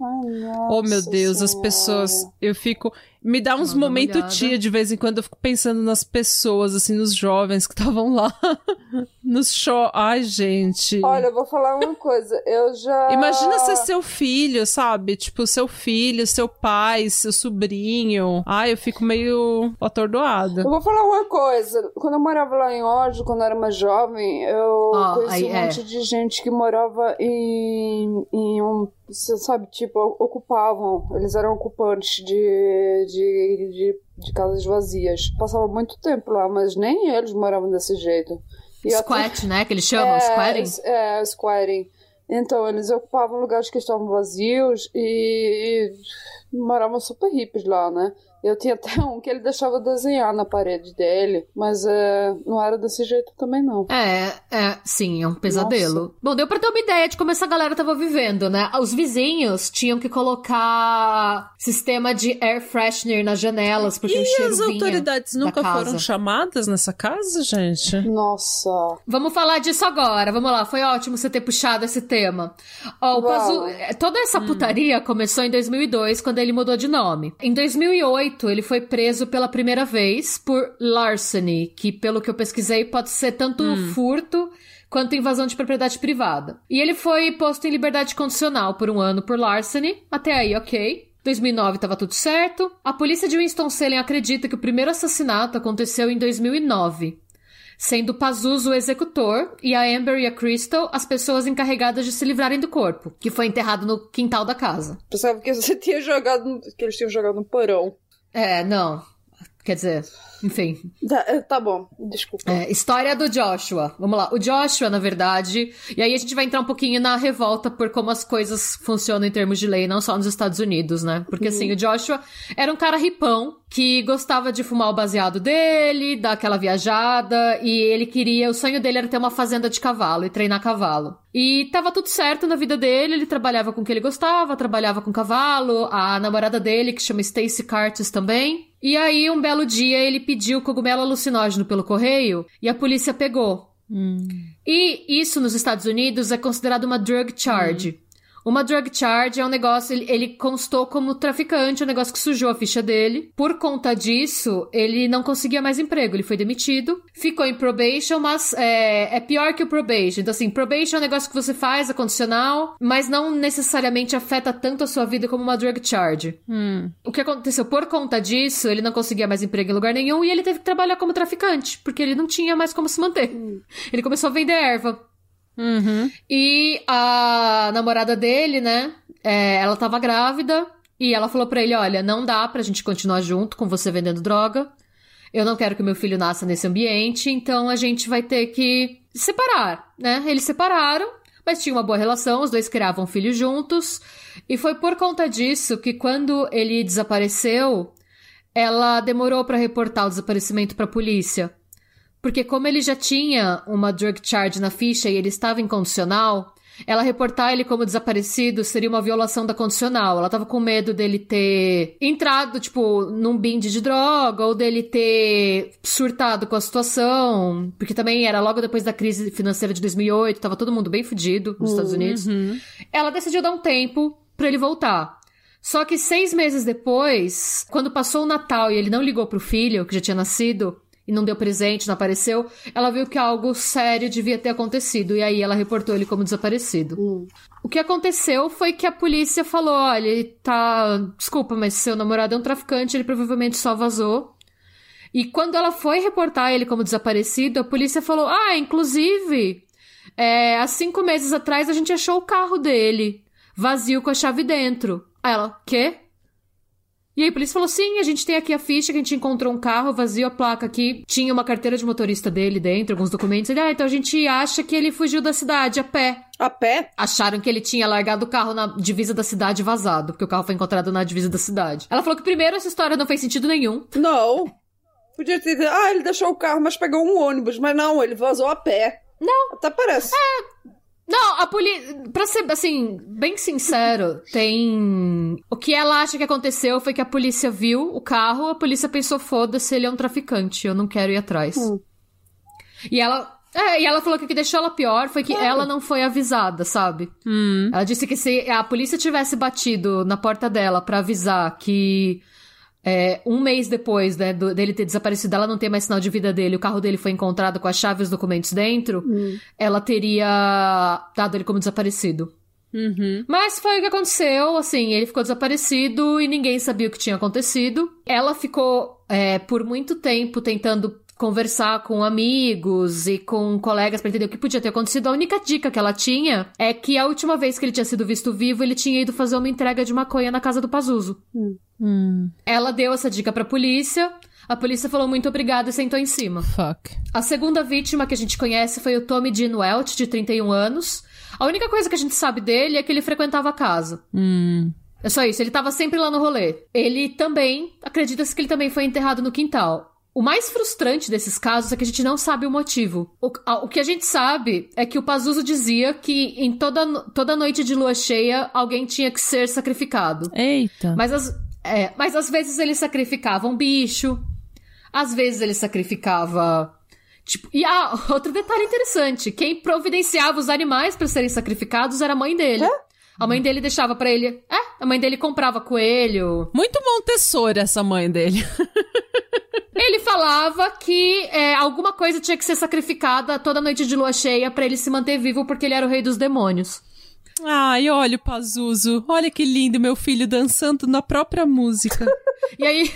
S2: Ai,
S1: Oh, meu Deus, as
S2: Senhora.
S1: pessoas. Eu fico. Me dá uns momentos tia de vez em quando eu fico pensando nas pessoas, assim, nos jovens que estavam lá. nos show. Ai, gente.
S2: Olha, eu vou falar uma coisa. Eu já.
S1: Imagina ser seu filho, sabe? Tipo, seu filho, seu pai, seu sobrinho. Ai, eu fico meio atordoada.
S2: Eu vou falar uma coisa. Quando eu morava lá em Ódio, quando eu era mais jovem, eu
S3: Ó,
S2: conheci um
S3: é.
S2: monte de gente que morava em, em um. Você sabe, tipo, ocupavam. Eles eram ocupantes de, de, de, de casas vazias. Passava muito tempo lá, mas nem eles moravam desse jeito. E até-
S3: Squat, né? Que eles chamam,
S2: é,
S3: squatting.
S2: É, squatting. Então, eles ocupavam lugares que estavam vazios e moravam super hippies lá, né? Eu tinha até um que ele deixava desenhar na parede dele, mas é, não era desse jeito também, não.
S3: É, é, sim, é um pesadelo. Bom, deu pra ter uma ideia de como essa galera tava vivendo, né? Os vizinhos tinham que colocar sistema de air freshener nas janelas, porque o
S1: E
S3: cheiro
S1: as
S3: vinha
S1: autoridades
S3: da
S1: nunca foram chamadas nessa casa, gente?
S2: Nossa.
S3: Vamos falar disso agora. Vamos lá, foi ótimo você ter puxado esse tema. Ó, o. Pazu... Toda essa
S1: Hum.
S3: putaria começou em 2002, quando ele mudou de nome. Em 2008, ele foi preso pela primeira vez por larceny, que pelo que eu pesquisei pode ser tanto
S1: Hum.
S3: furto quanto invasão de propriedade privada. E ele foi posto em liberdade condicional por um ano por larceny. Até aí, ok. 2009 tava tudo certo. A polícia de Winston-Salem acredita que o primeiro assassinato aconteceu em 2009 sendo Pazuzu o executor e a Amber e a Crystal as pessoas encarregadas de se livrarem do corpo, que foi enterrado no quintal da casa.
S2: Pensava que você tinha jogado, que eles tinham jogado no porão.
S3: É, não. Quer dizer, enfim.
S2: Tá, é, tá bom, desculpa.
S3: É, história do Joshua. Vamos lá. O Joshua, na verdade. E aí a gente vai entrar um pouquinho na revolta por como as coisas funcionam em termos de lei, não só nos Estados Unidos, né? Porque assim, o Joshua era um cara ripão que gostava de fumar o baseado dele, dar aquela viajada, e ele queria. O sonho dele era ter uma fazenda de cavalo e treinar cavalo. E tava tudo certo na vida dele, ele trabalhava com o que ele gostava, trabalhava com cavalo, a namorada dele, que chama Stacy Curtis também. E aí, um belo dia, ele pediu cogumelo alucinógeno pelo correio e a polícia pegou. E isso nos Estados Unidos é considerado uma drug charge. Uma drug charge é um negócio, ele, ele constou como traficante, um negócio que sujou a ficha dele. Por conta disso, ele não conseguia mais emprego, ele foi demitido. Ficou em probation, mas é, é pior que o probation. Então, assim, probation é um negócio que você faz, é condicional, mas não necessariamente afeta tanto a sua vida como uma drug charge. O que aconteceu? Por conta disso, ele não conseguia mais emprego em lugar nenhum e ele teve que trabalhar como traficante, porque ele não tinha mais como se manter. Ele começou a vender erva.
S1: Uhum.
S3: E a namorada dele, né? é, ela tava grávida E ela falou pra ele: olha, não dá pra gente continuar junto com você vendendo droga. Eu não quero que meu filho nasça nesse ambiente, então a gente vai ter que separar, né? Eles separaram, mas tinha uma boa relação, os dois criavam filhos juntos. E foi por conta disso que quando ele desapareceu, ela demorou para reportar o desaparecimento para a polícia. Porque como ele já tinha uma drug charge na ficha e ele estava incondicional, ela reportar ele como desaparecido seria uma violação da condicional. Ela tava com medo dele ter entrado, tipo, num bind de droga ou dele ter surtado com a situação. Porque também era logo depois da crise financeira de 2008, tava todo mundo bem fudido nos uhum. Estados Unidos. Ela decidiu dar um tempo para ele voltar. Só que seis meses depois, quando passou o Natal e ele não ligou pro filho, que já tinha nascido, e não deu presente, não apareceu, ela viu que algo sério devia ter acontecido e aí ela reportou ele como desaparecido. Hum. O que aconteceu foi que a polícia falou: olha, ele tá. Desculpa, mas seu namorado é um traficante, ele provavelmente só vazou. E quando ela foi reportar ele como desaparecido, a polícia falou: ah, inclusive, é, há cinco meses atrás a gente achou o carro dele, vazio com a chave dentro. Aí ela, quê? E aí a polícia falou: sim, a gente tem aqui a ficha que a gente encontrou um carro vazio, a placa aqui. Tinha uma carteira de motorista dele dentro, alguns documentos. Ele, ah, então a gente acha que ele fugiu da cidade a pé.
S2: A pé?
S3: Acharam que ele tinha largado o carro na divisa da cidade vazado, porque o carro foi encontrado na divisa da cidade. Ela falou que primeiro essa história não fez sentido nenhum.
S2: Não. Podia ter. Ah, ele deixou o carro, mas pegou um ônibus. Mas não, ele vazou a pé.
S3: Não.
S2: Até parece.
S3: É. Não, a polícia. Pra ser, assim, bem sincero, tem. O que ela acha que aconteceu foi que a polícia viu o carro, a polícia pensou: foda-se, ele é um traficante, eu não quero ir atrás. Hum. E ela. É, e ela falou que o que deixou ela pior foi que ela não foi avisada, sabe?
S1: Hum.
S3: Ela disse que se a polícia tivesse batido na porta dela para avisar que é, um mês depois né, do, dele ter desaparecido, ela não ter mais sinal de vida dele, o carro dele foi encontrado com a chave e os documentos dentro,
S2: hum.
S3: ela teria dado ele como desaparecido.
S1: Uhum.
S3: Mas foi o que aconteceu, assim, ele ficou desaparecido e ninguém sabia o que tinha acontecido. Ela ficou é, por muito tempo tentando conversar com amigos e com colegas para entender o que podia ter acontecido. A única dica que ela tinha é que a última vez que ele tinha sido visto vivo, ele tinha ido fazer uma entrega de maconha na casa do Pazuzu.
S2: Hum.
S1: Hum.
S3: Ela deu essa dica pra polícia. A polícia falou muito obrigado e sentou em cima.
S1: Fuck.
S3: A segunda vítima que a gente conhece foi o Tommy Dean Welch, de 31 anos. A única coisa que a gente sabe dele é que ele frequentava a casa.
S1: Hum.
S3: É só isso, ele tava sempre lá no rolê. Ele também, acredita-se que ele também foi enterrado no quintal. O mais frustrante desses casos é que a gente não sabe o motivo. O, a, o que a gente sabe é que o Pazuzu dizia que em toda, toda noite de lua cheia alguém tinha que ser sacrificado.
S1: Eita.
S3: Mas, as, é, mas às vezes ele sacrificava um bicho, às vezes ele sacrificava. Tipo, e ah, outro detalhe interessante: quem providenciava os animais para serem sacrificados era a mãe dele. É? A mãe dele deixava para ele. É, a mãe dele comprava coelho.
S1: Muito Montessori essa mãe dele.
S3: Ele falava que é, alguma coisa tinha que ser sacrificada toda noite de lua cheia para ele se manter vivo, porque ele era o rei dos demônios.
S1: Ai, olha o Pazuzu. Olha que lindo, meu filho dançando na própria música.
S3: e aí,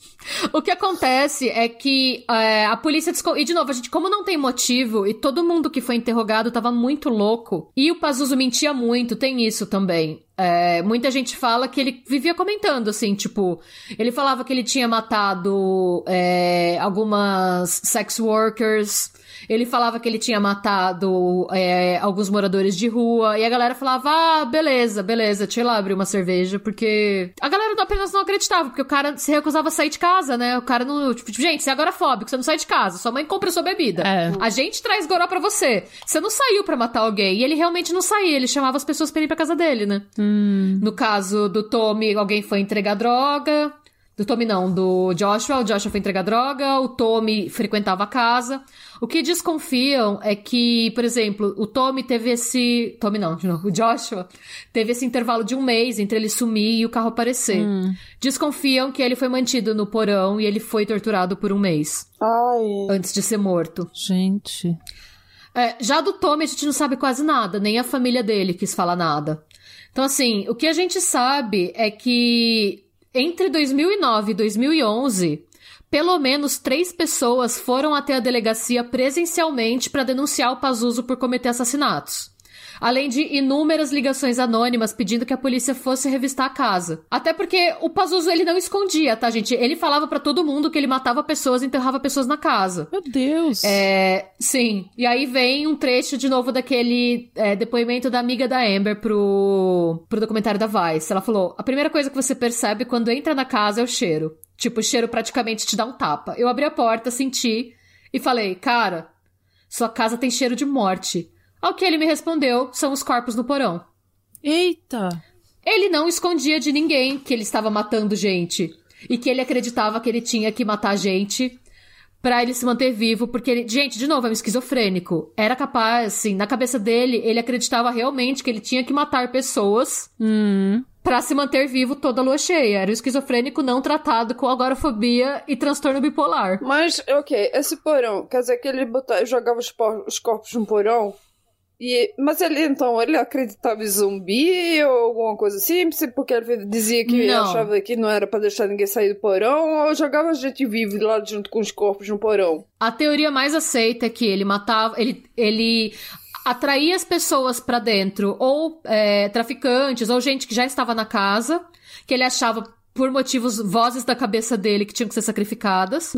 S3: o que acontece é que é, a polícia. Desco... E de novo, a gente, como não tem motivo e todo mundo que foi interrogado tava muito louco, e o Pazuzu mentia muito, tem isso também. É, muita gente fala que ele vivia comentando, assim, tipo, ele falava que ele tinha matado é, algumas sex workers, ele falava que ele tinha matado é, alguns moradores de rua, e a galera falava, ah, beleza, beleza, deixa eu lá abrir uma cerveja, porque a galera apenas não acreditava, porque o cara se recusava a sair de casa, né? O cara não, tipo, gente, você é agorafóbico, você não sai de casa, sua mãe compra sua bebida.
S1: É.
S3: A gente traz goró pra você. Você não saiu para matar alguém, e ele realmente não saía, ele chamava as pessoas pra ir pra casa dele, né?
S1: Hum.
S3: No caso do Tommy, alguém foi entregar droga. Do Tommy não, do Joshua. O Joshua foi entregar droga, o Tommy frequentava a casa. O que desconfiam é que, por exemplo, o Tommy teve esse. Tommy não, de novo, o Joshua teve esse intervalo de um mês entre ele sumir e o carro aparecer.
S1: Hum.
S3: Desconfiam que ele foi mantido no porão e ele foi torturado por um mês.
S2: Ai.
S3: Antes de ser morto.
S1: Gente.
S3: É, já do Tommy a gente não sabe quase nada, nem a família dele quis falar nada. Então, assim, o que a gente sabe é que entre 2009 e 2011, pelo menos três pessoas foram até a delegacia presencialmente para denunciar o Pazuzu por cometer assassinatos. além de inúmeras ligações anônimas pedindo que a polícia fosse revistar a casa. Até porque o Pazuzu ele não escondia, tá, gente? Ele falava para todo mundo que ele matava pessoas e enterrava pessoas na casa.
S1: Meu Deus.
S3: É, sim. E aí vem um trecho de novo daquele é, depoimento da amiga da Amber pro, pro documentário da Vice. Ela falou: a primeira coisa que você percebe quando entra na casa é o cheiro. Tipo, o cheiro praticamente te dá um tapa. Eu abri a porta, senti e falei, cara, sua casa tem cheiro de morte. Ao que ele me respondeu, são os corpos no porão.
S1: Eita!
S3: Ele não escondia de ninguém que ele estava matando gente. E que ele acreditava que ele tinha que matar gente para ele se manter vivo, porque ele, gente, de novo, é um esquizofrênico. Era capaz, assim, na cabeça dele, ele acreditava realmente que ele tinha que matar pessoas
S1: Hum.
S3: Para se manter vivo toda a lua cheia. Era um esquizofrênico não tratado com agorafobia e transtorno bipolar.
S2: Mas, ok, esse porão, quer dizer que ele botava, jogava os, por- os corpos no porão? E, mas ele, então, ele acreditava em zumbi ou alguma coisa assim? Porque ele dizia que
S3: Não.
S2: achava que não era pra deixar ninguém sair do porão? Ou jogava gente viva lá junto com os corpos no porão?
S3: A teoria mais aceita é que ele matava, ele, ele atraía as pessoas pra dentro, ou é, traficantes, ou gente que já estava na casa, que ele achava por motivos, vozes da cabeça dele que tinham que ser sacrificadas.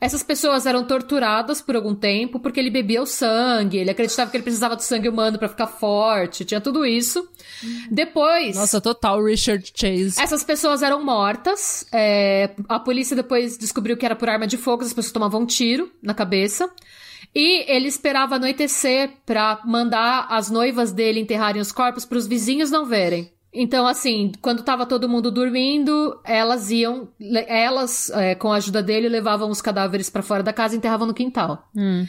S3: Essas pessoas eram torturadas por algum tempo porque ele bebia o sangue, ele acreditava que ele precisava do sangue humano pra ficar forte, tinha tudo isso. Depois.
S1: Nossa, total Richard Chase.
S3: Essas pessoas eram mortas. é, a polícia depois descobriu que era por arma de fogo, as pessoas tomavam um tiro na cabeça. E ele esperava anoitecer pra mandar as noivas dele enterrarem os corpos para os vizinhos não verem. Então, assim, quando tava todo mundo dormindo, elas iam, elas, é, com a ajuda dele, levavam os cadáveres pra fora da casa e enterravam no quintal.
S1: Hum.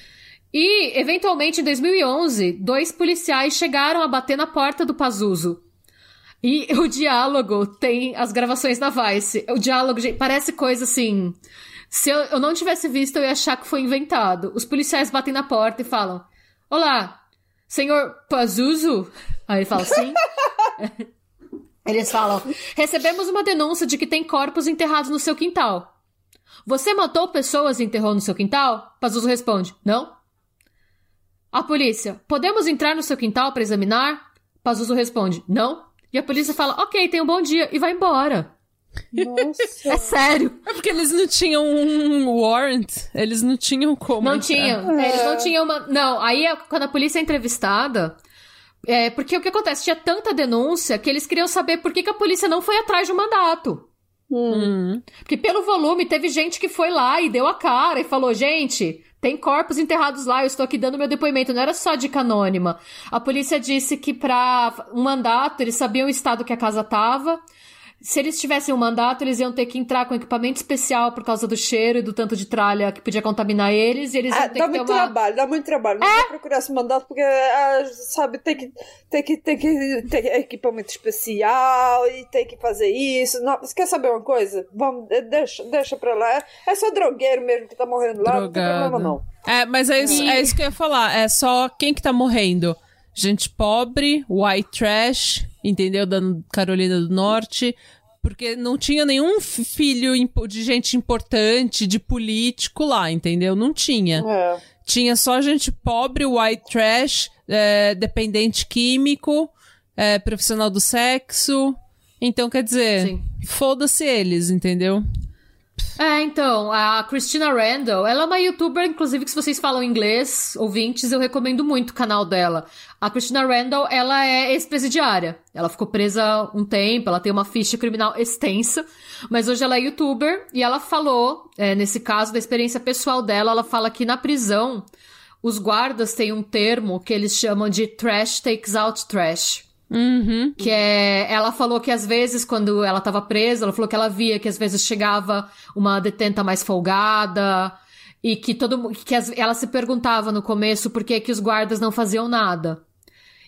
S3: E, eventualmente, em 2011, dois policiais chegaram a bater na porta do Pazuzu. E o diálogo tem as gravações da Vice. O diálogo, gente, parece coisa assim. Se eu, eu não tivesse visto, eu ia achar que foi inventado. Os policiais batem na porta e falam: Olá, senhor Pazuzu? Aí ele fala: Sim. Eles falam: Recebemos uma denúncia de que tem corpos enterrados no seu quintal. Você matou pessoas e enterrou no seu quintal? Pazuzu responde: Não. A polícia: Podemos entrar no seu quintal para examinar? Pazuzu responde: Não. E a polícia fala: Ok, tenha um bom dia e vai embora.
S2: Nossa.
S3: É sério.
S1: É porque eles não tinham um warrant. Eles não tinham como.
S3: Não
S1: entrar.
S3: tinham. Eles não tinham uma. Não, aí é quando a polícia é entrevistada. É, porque o que acontece? Tinha tanta denúncia que eles queriam saber por que, que a polícia não foi atrás de um mandato.
S1: Hum.
S3: Porque pelo volume teve gente que foi lá e deu a cara e falou: gente, tem corpos enterrados lá, eu estou aqui dando meu depoimento. Não era só dica anônima. A polícia disse que pra um mandato eles sabiam o estado que a casa tava. Se eles tivessem um mandato, eles iam ter que entrar com equipamento especial por causa do cheiro e do tanto de tralha que podia contaminar eles. E eles iam
S2: Ah,
S3: ter
S2: dá
S3: que ter
S2: muito
S3: uma...
S2: trabalho, dá muito trabalho. Não vou procurar esse mandato porque, ah, sabe, tem que, tem que, tem que ter equipamento especial e tem que fazer isso. Não, você quer saber uma coisa? Vamos, eh, deixa, deixa pra lá. É só drogueiro mesmo que tá morrendo lá, não tem
S1: Drogado.
S2: problema não.
S1: É, mas é isso,
S3: E-
S1: é isso que eu ia falar. É só quem que tá morrendo? Gente pobre, white trash, entendeu? Da Carolina do Norte. Porque não tinha nenhum fi- filho de gente importante, de político lá, entendeu? Não tinha.
S2: É.
S1: Tinha só gente pobre, white trash, é, dependente químico, é, profissional do sexo. Então, quer dizer, foda-se eles, entendeu?
S3: É, então, a Christina Randall, ela é uma youtuber, inclusive, que se vocês falam inglês, ouvintes, eu recomendo muito o canal dela. A Christina Randall, ela é ex-presidiária. Ela ficou presa um tempo, ela tem uma ficha criminal extensa, mas hoje ela é youtuber e ela falou, é, nesse caso, da experiência pessoal dela, ela fala que na prisão, os guardas têm um termo que eles chamam de trash takes out trash.
S1: Uhum.
S3: Que é. Ela falou que às vezes, quando ela tava presa, ela falou que ela via que às vezes chegava uma detenta mais folgada. E que todo que as- ela se perguntava no começo por que, que os guardas não faziam nada.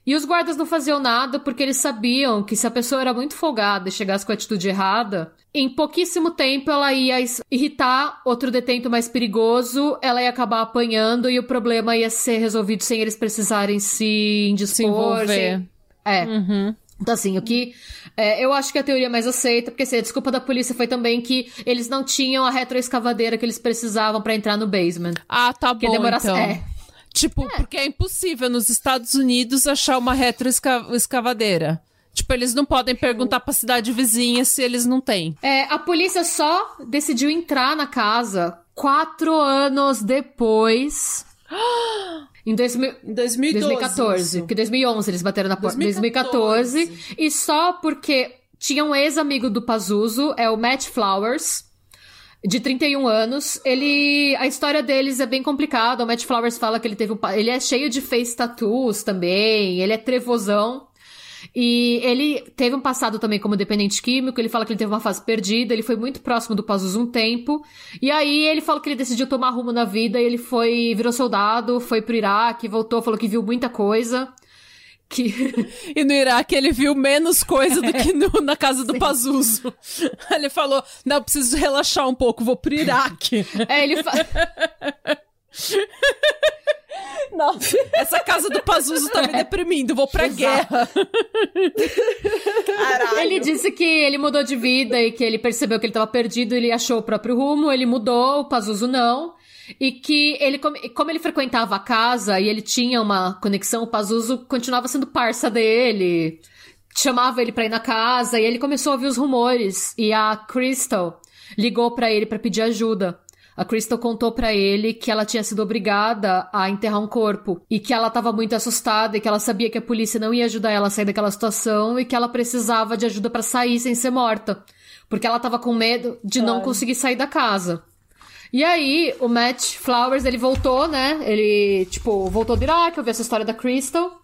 S3: E os guardas não faziam nada porque eles sabiam que se a pessoa era muito folgada e chegasse com a atitude errada, em pouquíssimo tempo ela ia irritar outro detento mais perigoso, ela ia acabar apanhando e o problema ia ser resolvido sem eles precisarem se indispor.
S1: Se envolver.
S3: sem- É.
S1: Uhum.
S3: Então, assim, o que. é, eu acho que a teoria mais aceita, porque assim, a desculpa da polícia foi também que eles não tinham a retroescavadeira que eles precisavam pra entrar no basement.
S1: Ah, tá bom,
S3: demora.
S1: então.
S3: É.
S1: Tipo, porque é impossível nos Estados Unidos achar uma retroescavadeira. Tipo, eles não podem perguntar pra cidade vizinha se eles não têm.
S3: É, a polícia só decidiu entrar na casa quatro anos depois. Em 2000,
S1: 2012,
S3: 2014.
S1: isso.
S3: Porque 2011 eles bateram na porta. 2014.
S1: 2014.
S3: E só porque tinha um ex-amigo do Pazuzu, é o Matt Flowers, de 31 anos. Ele. A história deles é bem complicada. O Matt Flowers fala que ele teve um. Ele é cheio de face tattoos também. Ele é trevosão. E ele teve um passado também como dependente químico, ele fala que ele teve uma fase perdida, ele foi muito próximo do Pazuzu um tempo. E aí ele falou que ele decidiu tomar rumo na vida e ele foi, virou soldado, foi pro Iraque, voltou, falou que viu muita coisa. Que
S1: E no Iraque ele viu menos coisa do que no- na casa do Pazuzu. Ele falou: Não, eu preciso relaxar um pouco, vou pro Iraque.
S3: é, ele fa...
S1: Não, essa casa do Pazuzu tá me deprimindo, vou pra guerra.
S2: Caralho.
S3: Ele disse que ele mudou de vida e que ele percebeu que ele estava perdido, ele achou o próprio rumo, ele mudou, o Pazuzu não. E que ele, como ele frequentava a casa e ele tinha uma conexão, o Pazuzu continuava sendo parça dele, chamava ele pra ir na casa e ele começou a ouvir os rumores. E a Crystal ligou pra ele pra pedir ajuda. A Crystal contou pra ele que ela tinha sido obrigada a enterrar um corpo e que ela tava muito assustada e que ela sabia que a polícia não ia ajudar ela a sair daquela situação e que ela precisava de ajuda pra sair sem ser morta, porque ela tava com medo de não conseguir sair da casa. E aí, o Matt Flowers, ele voltou, né? Ele, tipo, voltou do Iraque, ouviu essa história da Crystal.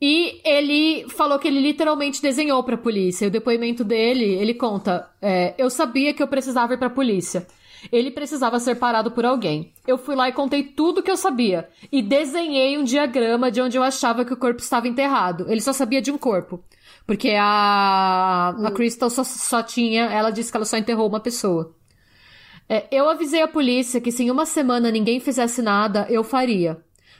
S3: E ele falou que ele literalmente desenhou pra polícia. E o depoimento dele, ele conta: é, Eu sabia que eu precisava ir pra polícia. Ele precisava ser parado por alguém. Eu fui lá e contei tudo que eu sabia. E desenhei um diagrama de onde eu achava que o corpo estava enterrado. Ele só sabia de um corpo. Porque a, a Crystal só, só tinha. Ela disse que ela só enterrou uma pessoa. É, eu avisei a polícia que se em uma semana ninguém fizesse nada, eu faria.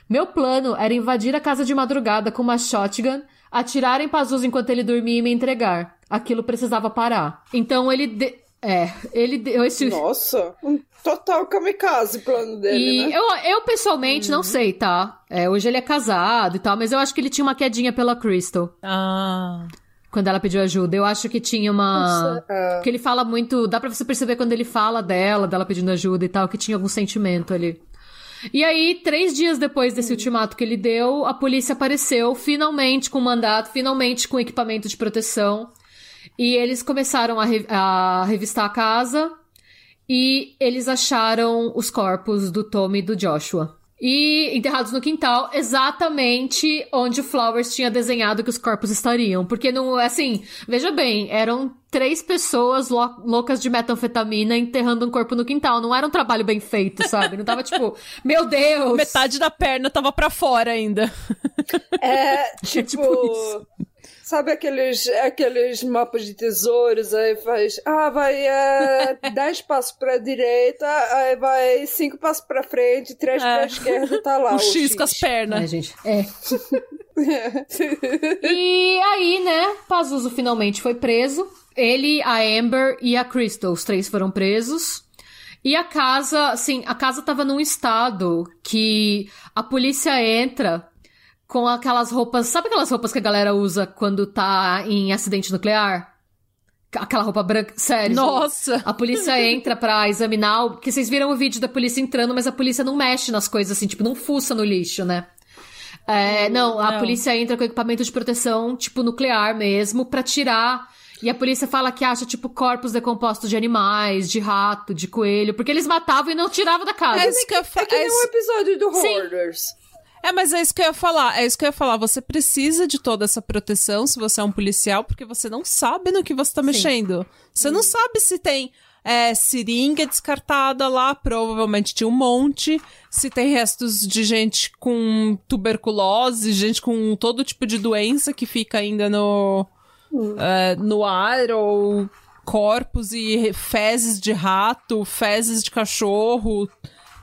S3: Meu plano era invadir a casa de madrugada com uma shotgun, atirar em Pazuzu enquanto ele dormia e me entregar. Aquilo precisava parar. Então ele. de- É, ele deu esse.
S2: Nossa, um total kamikaze plano dele,
S3: E
S2: né?
S3: eu, eu pessoalmente não sei, tá? É, hoje ele é casado e tal, mas eu acho que ele tinha uma quedinha pela Crystal
S1: Ah.
S3: quando ela pediu ajuda. Eu acho que tinha uma.
S2: É.
S3: Porque ele fala muito. Dá pra você perceber quando ele fala dela, dela pedindo ajuda e tal, que tinha algum sentimento ali. E aí, três dias depois desse ultimato que ele deu, a polícia apareceu, finalmente com mandato, finalmente com equipamento de proteção. E eles começaram a, re- a revistar a casa e eles acharam os corpos do Tommy e do Joshua. E enterrados no quintal, exatamente onde o Flowers tinha desenhado que os corpos estariam. Porque não, assim, veja bem, eram três pessoas lou- loucas de metanfetamina enterrando um corpo no quintal. Não era um trabalho bem feito, sabe? Não tava tipo, meu Deus!
S1: Metade da perna tava pra fora ainda.
S2: É, tipo,
S1: tipo isso.
S2: Sabe aqueles, aqueles mapas de tesouros, aí faz, ah, vai é, 10 passos pra direita, aí vai 5 passos pra frente, 3
S1: É.
S2: pra esquerda, tá lá
S1: o X com as
S3: É,
S1: pernas.
S3: gente. É. E aí, né, Pazuzu finalmente foi preso. Ele, a Amber e a Crystal, os três foram presos. E a casa, assim, a casa tava num estado que a polícia entra com aquelas roupas, sabe aquelas roupas que a galera usa quando tá em acidente nuclear? Aquela roupa branca, sério.
S1: Nossa!
S3: A polícia entra pra examinar, o- porque vocês viram o vídeo da polícia entrando, mas a polícia não mexe nas coisas assim, tipo, não fuça no lixo, né? É, não, a
S1: Não.
S3: polícia entra com equipamento de proteção, tipo, nuclear mesmo, pra tirar. E a polícia fala que acha, tipo, corpos decompostos de animais, de rato, de coelho, porque eles matavam e não tiravam da casa.
S1: É que
S2: É que
S1: é
S2: nem
S1: isso-
S2: um episódio do
S3: Sim.
S2: Hoarders.
S1: É, mas é isso que eu ia falar. É isso que eu ia falar. Você precisa de toda essa proteção se você é um policial, porque você não sabe no que você tá mexendo. Você não sabe se tem é, seringa descartada lá, provavelmente tinha um monte. Se tem restos de gente com tuberculose, gente com todo tipo de doença que fica ainda no, é, no ar, ou corpos e fezes de rato, fezes de cachorro.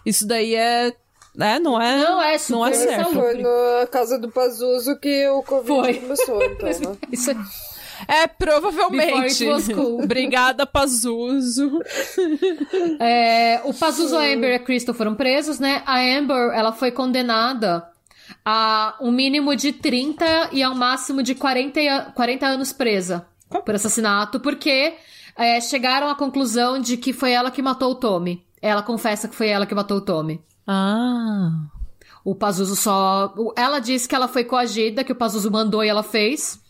S1: Isso daí é. É, não é.
S3: Não, é
S1: não é
S3: super
S1: certo.
S2: Foi na casa do Pazuzu que o Covid
S3: Foi.
S2: começou, então, né?
S3: Isso é...
S1: É, provavelmente.
S3: cool.
S1: Obrigada, Pazuzu.
S3: É, o Pazuzu, a Amber e a Crystal foram presos, né? A Amber, ela foi condenada a um mínimo de 30 e a um máximo de 40, a- 40 anos presa por assassinato, porque é, chegaram à conclusão de que foi ela que matou o Tommy. Ela confessa que foi ela que matou o Tommy.
S1: Ah.
S3: O Pazuzu só. Ela disse que ela foi coagida, que o Pazuzu mandou e ela fez.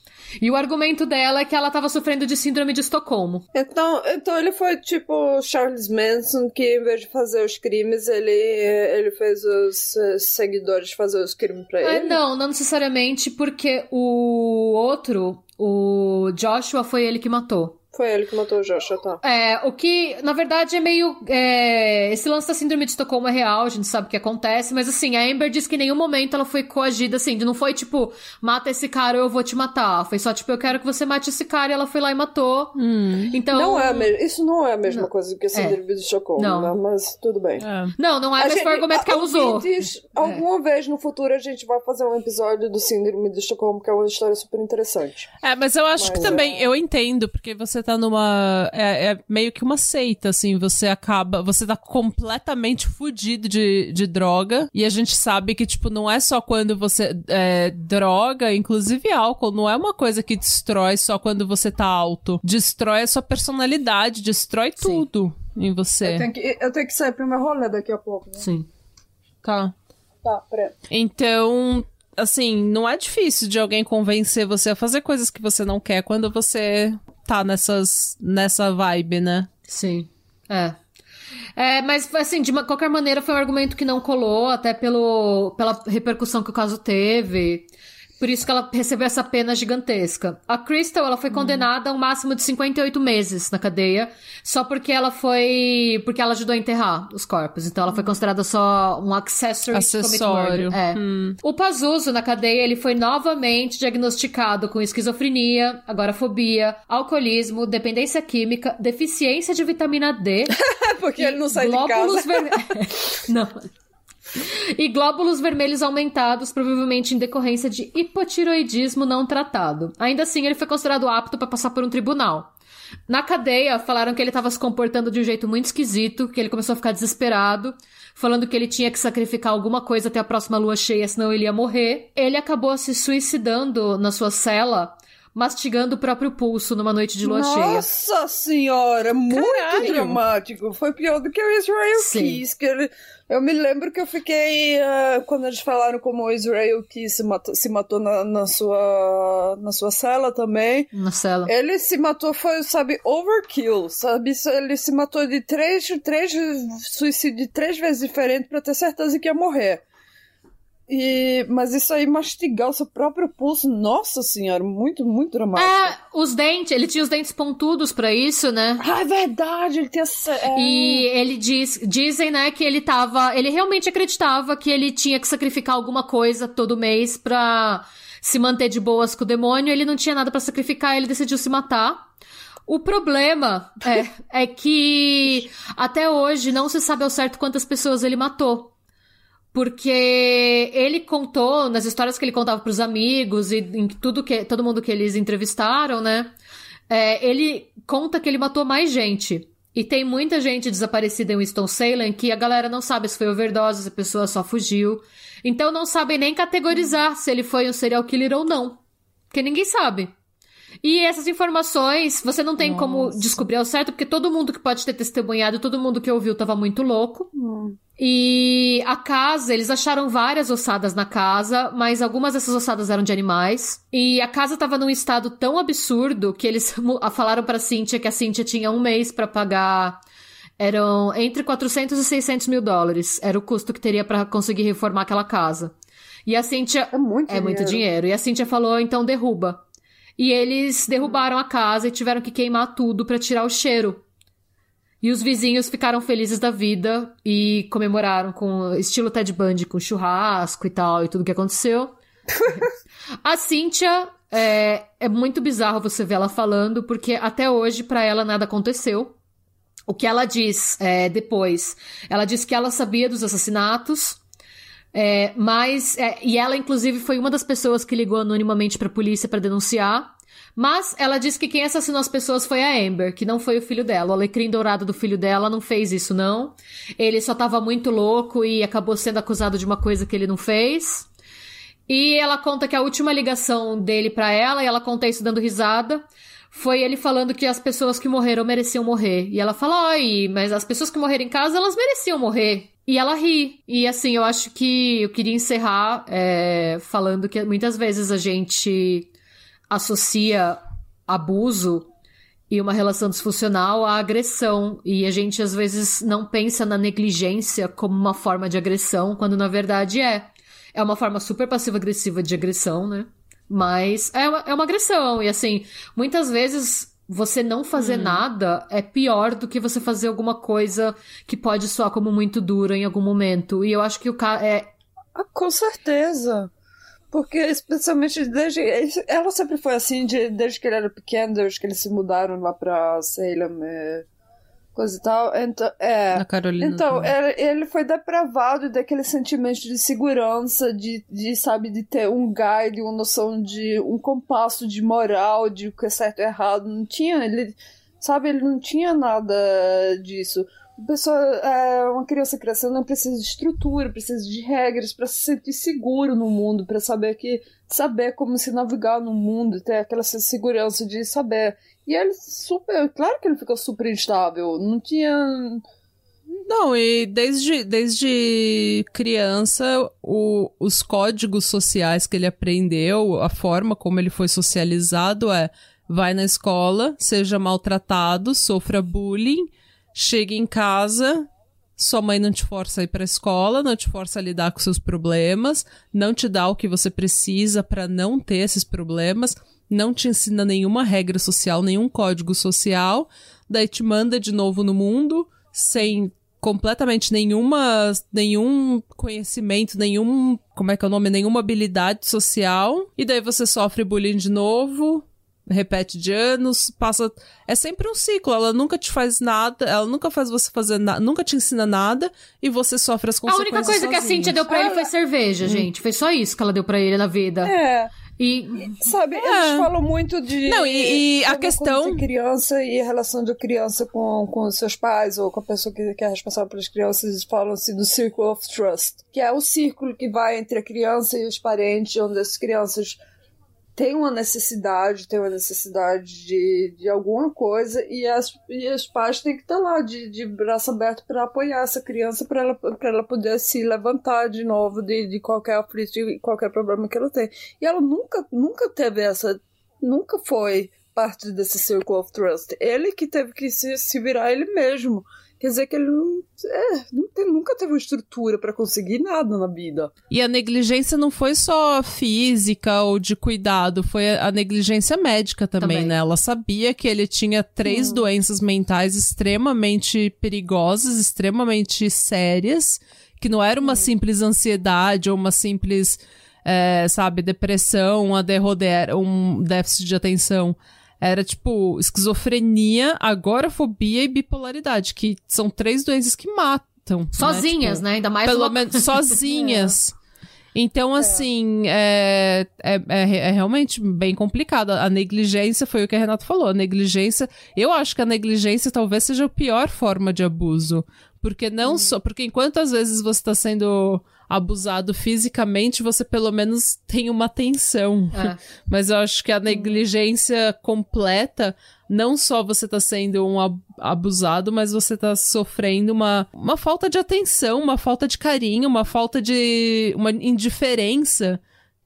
S3: E o argumento dela é que ela tava sofrendo de síndrome de Estocolmo.
S2: Então, então ele foi tipo Charles Manson, que em vez de fazer os crimes, ele, ele fez os eh, seguidores fazer os crimes pra
S3: É,
S2: ele.
S3: não, não necessariamente, porque o outro, o Joshua, foi ele que matou.
S2: Foi ele que matou o Joshua, tá?
S3: É, o que, na verdade, é meio. é, esse lance da síndrome de Estocolmo é real, a gente sabe o que acontece, mas assim, a Amber diz que em nenhum momento ela foi coagida, assim, não foi tipo, mata esse cara ou eu vou te matar. Foi só tipo, eu quero que você mate esse cara e ela foi lá e matou. Então.
S2: Não é me- Isso não é a mesma
S3: Não.
S2: coisa que a síndrome de Estocolmo,
S3: Não.
S2: né? mas tudo bem.
S1: É.
S3: Não, não é,
S2: A
S3: mas
S2: gente-
S3: foi o argumento que ela usou.
S2: ouvintes, Alguma vez no futuro a gente vai fazer um episódio do Síndrome de Estocolmo, que é uma história super interessante.
S1: É, mas eu acho que
S2: Mas,
S1: também,
S2: é.
S1: eu entendo, porque você tá numa. É, é meio que uma seita, assim, você acaba. Você tá completamente fudido de, de droga. E a gente sabe que, tipo, não é só quando você. É, droga, inclusive álcool, não é uma coisa que destrói só quando você tá alto. Destrói a sua personalidade, destrói
S3: Sim.
S1: tudo em você.
S2: Eu tenho, que, eu tenho que sair pro meu rolê daqui a pouco, né?
S3: Sim.
S1: Tá.
S2: Tá, peraí.
S1: Então, assim, não é difícil de alguém convencer você a fazer coisas que você não quer quando você tá nessas, nessa vibe, né?
S3: Sim. É. É, mas assim, de ma- qualquer maneira foi um argumento que não colou, até pelo, pela repercussão que o caso teve. Por isso que ela recebeu essa pena gigantesca. A Crystal, ela foi condenada a um máximo de 58 meses na cadeia, só porque ela foi. porque ela ajudou a enterrar os corpos. Então ela foi considerada só um accessory
S1: Acessório.
S3: É. O Pazuzu, na cadeia, ele foi novamente diagnosticado com esquizofrenia, agorafobia, alcoolismo, dependência química, deficiência de vitamina D.
S2: Porque ele não sai de casa.
S3: vermelhos. não. E glóbulos vermelhos aumentados, provavelmente em decorrência de hipotiroidismo não tratado. Ainda assim, ele foi considerado apto para passar por um tribunal. Na cadeia, falaram que ele estava se comportando de um jeito muito esquisito, que ele começou a ficar desesperado, falando que ele tinha que sacrificar alguma coisa até a próxima lua cheia, senão ele ia morrer. Ele acabou se suicidando na sua cela, mastigando o próprio pulso numa noite de lua cheia.
S2: Nossa senhora, muito
S1: Caralho.
S2: dramático. Foi pior do que o Israel
S3: Sim.
S2: Keys. Que ele... Eu me lembro que eu fiquei. ah, quando eles falaram como o Israel Keys se matou, se matou na, na sua, na sua cela também.
S3: Na cela.
S2: Ele se matou, foi, sabe, overkill, sabe? Ele se matou de três, três suicídio de três vezes diferente pra ter certeza que ia morrer. E, mas isso aí, mastigar o seu próprio pulso, nossa senhora, muito, muito dramático.
S3: É, os dentes, ele tinha os dentes pontudos pra isso, né?
S2: Ah, é verdade, ele tem essa. é.
S3: E ele diz, dizem, né, que ele tava, ele realmente acreditava que ele tinha que sacrificar alguma coisa todo mês pra se manter de boas com o demônio, ele não tinha nada pra sacrificar, ele decidiu se matar. O problema é, é que até hoje não se sabe ao certo quantas pessoas ele matou. Porque ele contou, nas histórias que ele contava pros amigos e em tudo que todo mundo que eles entrevistaram, né? é, ele conta que ele matou mais gente. E tem muita gente desaparecida em Winston-Salem que a galera não sabe se foi overdose, se a pessoa só fugiu. Então não sabem nem categorizar se ele foi um serial killer ou não. Porque ninguém sabe. E essas informações, você não tem como
S1: Nossa.
S3: descobrir ao certo, porque todo mundo que pode ter testemunhado, todo mundo que ouviu tava muito louco. E a casa, eles acharam várias ossadas na casa, mas algumas dessas ossadas eram de animais. E a casa tava num estado tão absurdo que eles falaram pra Cynthia que a Cynthia tinha um mês pra pagar. Eram entre 400 e 600 mil dólares. Era o custo que teria pra conseguir reformar aquela casa. E a Cynthia.
S2: É muito
S3: É muito dinheiro. E a Cynthia falou, então derruba. E eles derrubaram a casa e tiveram que queimar tudo pra tirar o cheiro. E os vizinhos ficaram felizes da vida e comemoraram com estilo Ted Bundy, com churrasco e tal, e tudo que aconteceu. a Cynthia, é, é muito bizarro você ver ela falando, porque até hoje pra ela nada aconteceu. O que ela diz é, depois? Ela diz que ela sabia dos assassinatos, é, mas. é, e ela, inclusive, foi uma das pessoas que ligou anonimamente pra polícia pra denunciar. Mas ela disse que quem assassinou as pessoas foi a Amber, que não foi o filho dela. O alecrim dourado do filho dela não fez isso, não. Ele só tava muito louco e acabou sendo acusado de uma coisa que ele não fez. E ela conta que a última ligação dele para ela, e ela conta isso dando risada, foi ele falando que as pessoas que morreram mereciam morrer. E ela fala, oi, mas as pessoas que morreram em casa, elas mereciam morrer. E ela ri. E assim, eu acho que eu queria encerrar é, falando que muitas vezes a gente associa abuso e uma relação disfuncional à agressão. E a gente às vezes não pensa na negligência como uma forma de agressão, quando na verdade é. É uma forma super passiva-agressiva de agressão, né? Mas é uma, é uma agressão. E assim, muitas vezes você não fazer hum. nada é pior do que você fazer alguma coisa que pode soar como muito dura em algum momento. E eu acho que o cara é.
S2: Ah, com certeza. Porque, especialmente desde. Ela sempre foi assim, de, desde que ele era pequeno, desde que eles se mudaram lá pra Salem. É coisa e tal. Então, é.
S1: Na Carolina.
S2: Então, ele foi depravado daquele sentimento de segurança, de, de, sabe, de ter um guide, uma noção de um compasso de moral, de o que é certo e errado. Não tinha, ele, sabe, ele não tinha nada disso. A pessoa, é, uma criança crescendo não precisa de estrutura, precisa de regras para se sentir seguro no mundo, para saber que saber como se navegar no mundo, ter aquela segurança de saber e ele super. Claro que ele ficou super instável. Não tinha.
S1: Não, e desde, desde criança, o, os códigos sociais que ele aprendeu, a forma como ele foi socializado é: vai na escola, seja maltratado, sofra bullying, chegue em casa, sua mãe não te força a ir para a escola, não te força a lidar com seus problemas, não te dá o que você precisa para não ter esses problemas não te ensina nenhuma regra social, nenhum código social, daí te manda de novo no mundo sem completamente nenhuma nenhum conhecimento, nenhum, como é que é o nome, nenhuma habilidade social, e daí você sofre bullying de novo, repete de anos, passa, é sempre um ciclo, ela nunca te faz nada, ela nunca faz você fazer nada, nunca te ensina nada e você sofre as consequências
S3: A única coisa
S1: sozinha.
S3: que a Cintia deu para ele foi cerveja, hum. gente, foi só isso que ela deu para ele na vida.
S2: É.
S3: E,
S2: sabe, é. eles falam muito de.
S1: Não, e, e a questão.
S2: Criança e a relação de criança com, com seus pais ou com a pessoa que, que é responsável pelas crianças, eles falam assim do Circle of Trust, que é o círculo que vai entre a criança e os parentes, onde as crianças tem uma necessidade, tem uma necessidade de, de alguma coisa e as, e os pais têm que estar lá de, de braço aberto para apoiar essa criança para ela, ela poder se levantar de novo de, de qualquer aflito, de qualquer problema que ela tem. E ela nunca, nunca teve essa, nunca foi parte desse Circle of Trust. Ele que teve que se, se virar ele mesmo. Quer dizer que ele não, é, não tem, nunca teve uma estrutura para conseguir nada na vida.
S1: E a negligência não foi só física ou de cuidado, foi a negligência médica também, também. né? Ela sabia que ele tinha três hum. doenças mentais extremamente perigosas, extremamente sérias, que não era uma hum. simples ansiedade ou uma simples, é, sabe, depressão, uma um déficit de atenção era tipo esquizofrenia, agorafobia e bipolaridade, que são três doenças que matam.
S3: Né? Sozinhas,
S1: né? Tipo,
S3: né? Ainda mais
S1: Pelo
S3: uma...
S1: menos sozinhas. é. Então, assim, é. É, é, é, realmente bem complicado. A negligência foi o que a Renato falou. A negligência. Eu acho que a negligência talvez seja a pior forma de abuso. Porque não hum. só. Porque enquanto às vezes você está sendo abusado fisicamente, você pelo menos tem uma atenção. É. Mas eu acho que a negligência completa, não só você tá sendo um abusado, mas você tá sofrendo uma, uma falta de atenção, uma falta de carinho, uma falta de. uma indiferença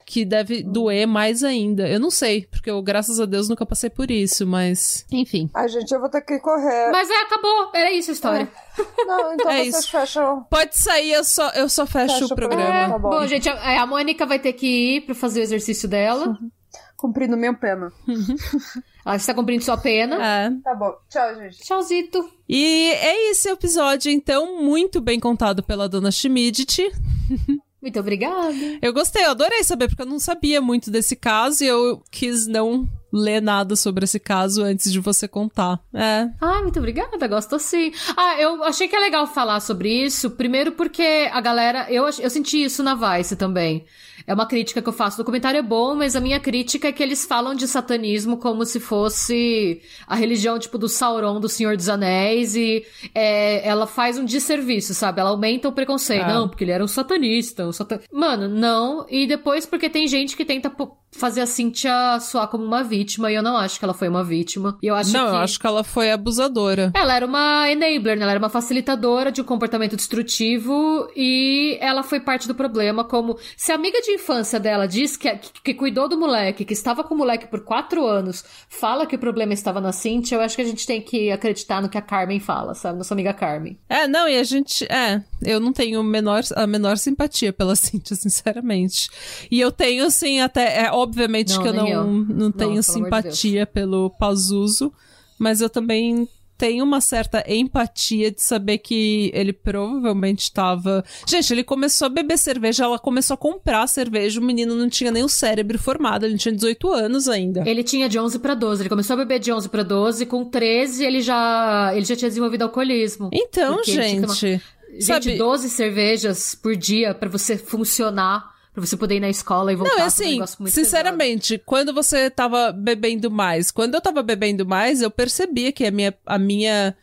S1: que deve doer mais ainda. Eu não sei, porque eu, graças a Deus, nunca passei por isso, mas. Enfim.
S2: Ai, gente, eu vou ter que correr.
S3: Mas é, acabou. Era isso a história.
S2: É. Não, então é vocês isso. fecham.
S1: Pode sair, eu só, eu só fecho Fecha o programa. É,
S3: tá bom. bom. gente, a, a Mônica vai ter que ir pra fazer o exercício dela. Uhum.
S2: Cumprindo minha pena.
S3: Ela está cumprindo sua pena.
S1: É.
S2: Tá bom. Tchau, gente.
S3: Tchauzito.
S1: E é esse episódio, então, muito bem contado pela dona Schmidt.
S3: Muito obrigada.
S1: Eu gostei, eu adorei saber, porque eu não sabia muito desse caso e eu quis não ler nada sobre esse caso antes de você contar. É.
S3: Ah, muito obrigada, gosto sim. Ah, eu achei que é legal falar sobre isso, primeiro porque a galera, eu, eu senti isso na Vice também. É uma crítica que eu faço. O documentário é bom, mas a minha crítica é que eles falam de satanismo como se fosse a religião, tipo, do Sauron, do Senhor dos Anéis, e é, ela faz um desserviço, sabe? Ela aumenta o preconceito.
S1: Ah.
S3: Não, porque ele era um satanista, um satan... Mano, não. E depois porque tem gente que tenta fazer a Cynthia soar como uma vítima, e eu não acho que ela foi uma vítima. E eu acho
S1: não,
S3: que...
S1: eu acho que ela foi abusadora.
S3: Ela era uma enabler, né? Ela era uma facilitadora de um comportamento destrutivo e ela foi parte do problema, como se a amiga de infância dela diz que, que, que, cuidou do moleque, que estava com o moleque por quatro anos, fala que o problema estava na Cintia, eu acho que a gente tem que acreditar no que a Carmen fala, sabe? Nossa amiga Carmen.
S1: É, não, e a gente. É, eu não tenho menor, a menor simpatia pela Cintia, sinceramente. E eu tenho, assim, até. É, obviamente
S3: não,
S1: que eu não,
S3: eu.
S1: não tenho
S3: não,
S1: simpatia
S3: de
S1: pelo Pazuso, mas eu também tenho uma certa empatia de saber que ele provavelmente estava. Gente, ele começou a beber cerveja, ela começou a comprar cerveja, o menino não tinha nem o cérebro formado, ele tinha 18 anos ainda.
S3: Ele tinha de 11 para 12, ele começou a beber de 11 para 12, com 13 ele já ele já tinha desenvolvido alcoolismo.
S1: Então, gente,
S3: gente,
S1: sabe...
S3: 12 cervejas por dia para você funcionar Pra você poder ir na escola e voltar
S1: Não, é assim,
S3: um
S1: sinceramente,
S3: pesado.
S1: quando você tava bebendo mais, quando eu tava bebendo mais, eu percebia que a minha, a minha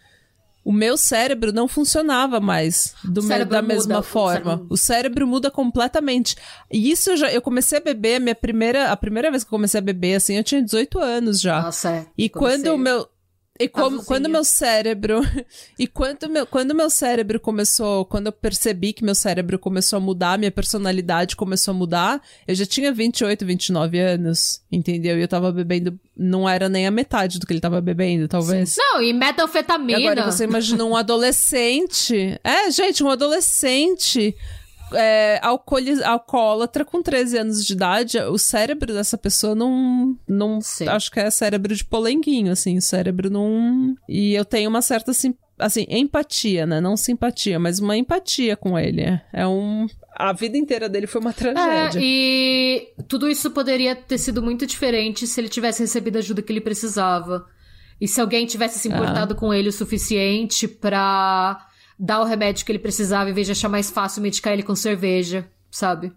S1: o meu cérebro não funcionava mais do me, da mesma
S3: muda,
S1: forma. O cérebro... o cérebro... muda completamente. E isso eu já eu comecei a beber, a minha primeira, a primeira vez que eu comecei a beber assim, eu tinha 18 anos já.
S3: Nossa, é.
S1: E quando o meu e como, quando meu cérebro. E quando meu, quando meu cérebro começou. Quando eu percebi que meu cérebro começou a mudar, minha personalidade começou a mudar, eu já tinha 28, 29 anos. Entendeu? E eu tava bebendo. Não era nem a metade do que ele tava bebendo, talvez.
S3: Sim. Não, e metanfetamina.
S1: E agora você imagina um adolescente. É, gente, um adolescente é, alcoólatra com 13 anos de idade, o cérebro dessa pessoa não. não acho que é cérebro de polenguinho, assim. O cérebro não. E eu tenho uma certa sim, assim, empatia, né? Não simpatia, mas uma empatia com ele. É um. A vida inteira dele foi uma tragédia.
S3: É, e tudo isso poderia ter sido muito diferente se ele tivesse recebido a ajuda que ele precisava. E se alguém tivesse se importado ah. com ele o suficiente pra dar o remédio que ele precisava em vez de achar mais fácil medicar ele com cerveja, sabe?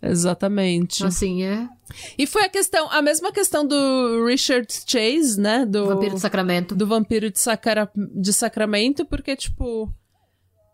S1: Exatamente.
S3: Assim, é.
S1: E foi a questão, a mesma questão do Richard Chase, né? Do
S3: Vampiro de Sacramento.
S1: Do Vampiro de, Sacra, de Sacramento, porque, tipo.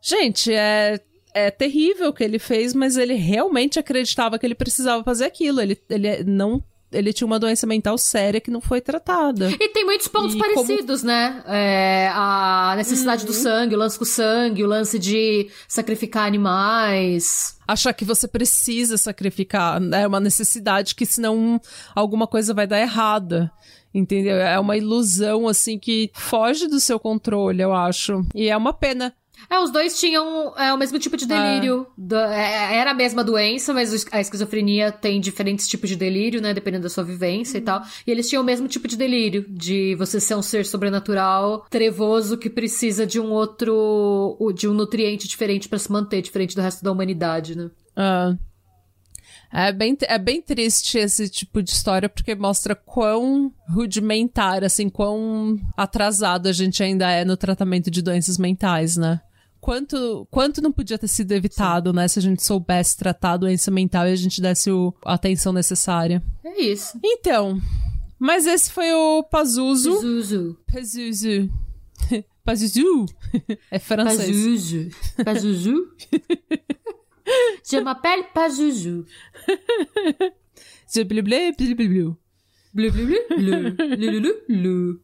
S1: Gente, é. É terrível o que ele fez, mas ele realmente acreditava que ele precisava fazer aquilo. Ele, ele não ele tinha uma doença mental séria que não foi tratada.
S3: E tem muitos pontos e parecidos, como... né? É, a necessidade uhum. do sangue, o lance com o sangue, o lance de sacrificar animais.
S1: Achar que você precisa sacrificar, né? é uma necessidade que senão alguma coisa vai dar errada. Entendeu? É uma ilusão, assim, que foge do seu controle, eu acho. E é uma pena.
S3: É, os dois tinham é, o mesmo tipo de delírio. É. era a mesma doença, mas a esquizofrenia tem diferentes tipos de delírio, né? Dependendo da sua vivência uhum. e tal. E eles tinham o mesmo tipo de delírio, de você ser um ser sobrenatural, trevoso, que precisa de um outro. de um nutriente diferente para se manter, diferente do resto da humanidade, né?
S1: Ah. É bem, é bem triste esse tipo de história, porque mostra quão rudimentar, assim, quão atrasado a gente ainda é no tratamento de doenças mentais, né? quanto, quanto não podia ter sido evitado, Sim. né? Se a gente soubesse tratar a doença mental e a gente desse o, a atenção necessária.
S3: É isso.
S1: Então, mas esse foi o Pazuzu.
S3: Pazuzu.
S1: Pazuzu. Pazuzu. É francês.
S3: Pazuzu. Pazuzu. Je m'appelle Pazuzu.
S1: Je bleu bleu bleu bleu.
S3: Bleu bleu bleu bleu.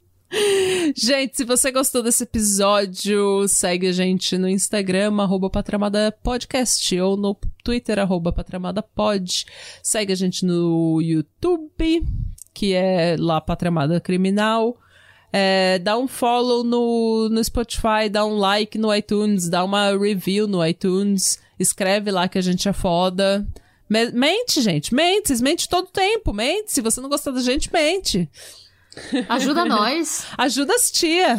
S1: Gente, se você gostou desse episódio, segue a gente no Instagram, arroba Patramada Podcast, ou no Twitter, arroba Patramada Pod. Segue a gente no YouTube, que é lá Patramada Criminal. É, dá um follow no, no Spotify, dá um like no iTunes, dá uma review no iTunes, escreve lá que a gente é foda. Mente, gente, mente, mente todo tempo, mente. Se você não gostar da gente, mente.
S3: Ajuda nós.
S1: Ajuda as tia.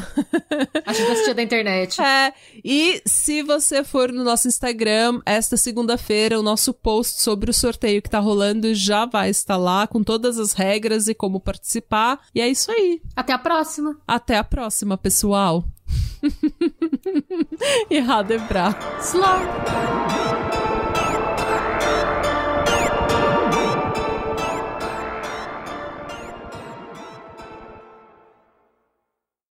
S3: Ajuda as tia da internet.
S1: É, e se você for no nosso Instagram, esta segunda-feira, o nosso post sobre o sorteio que tá rolando já vai estar lá com todas as regras e como participar. E é isso aí.
S3: Até a próxima.
S1: Até a próxima, pessoal. e Radebra.
S3: Slur.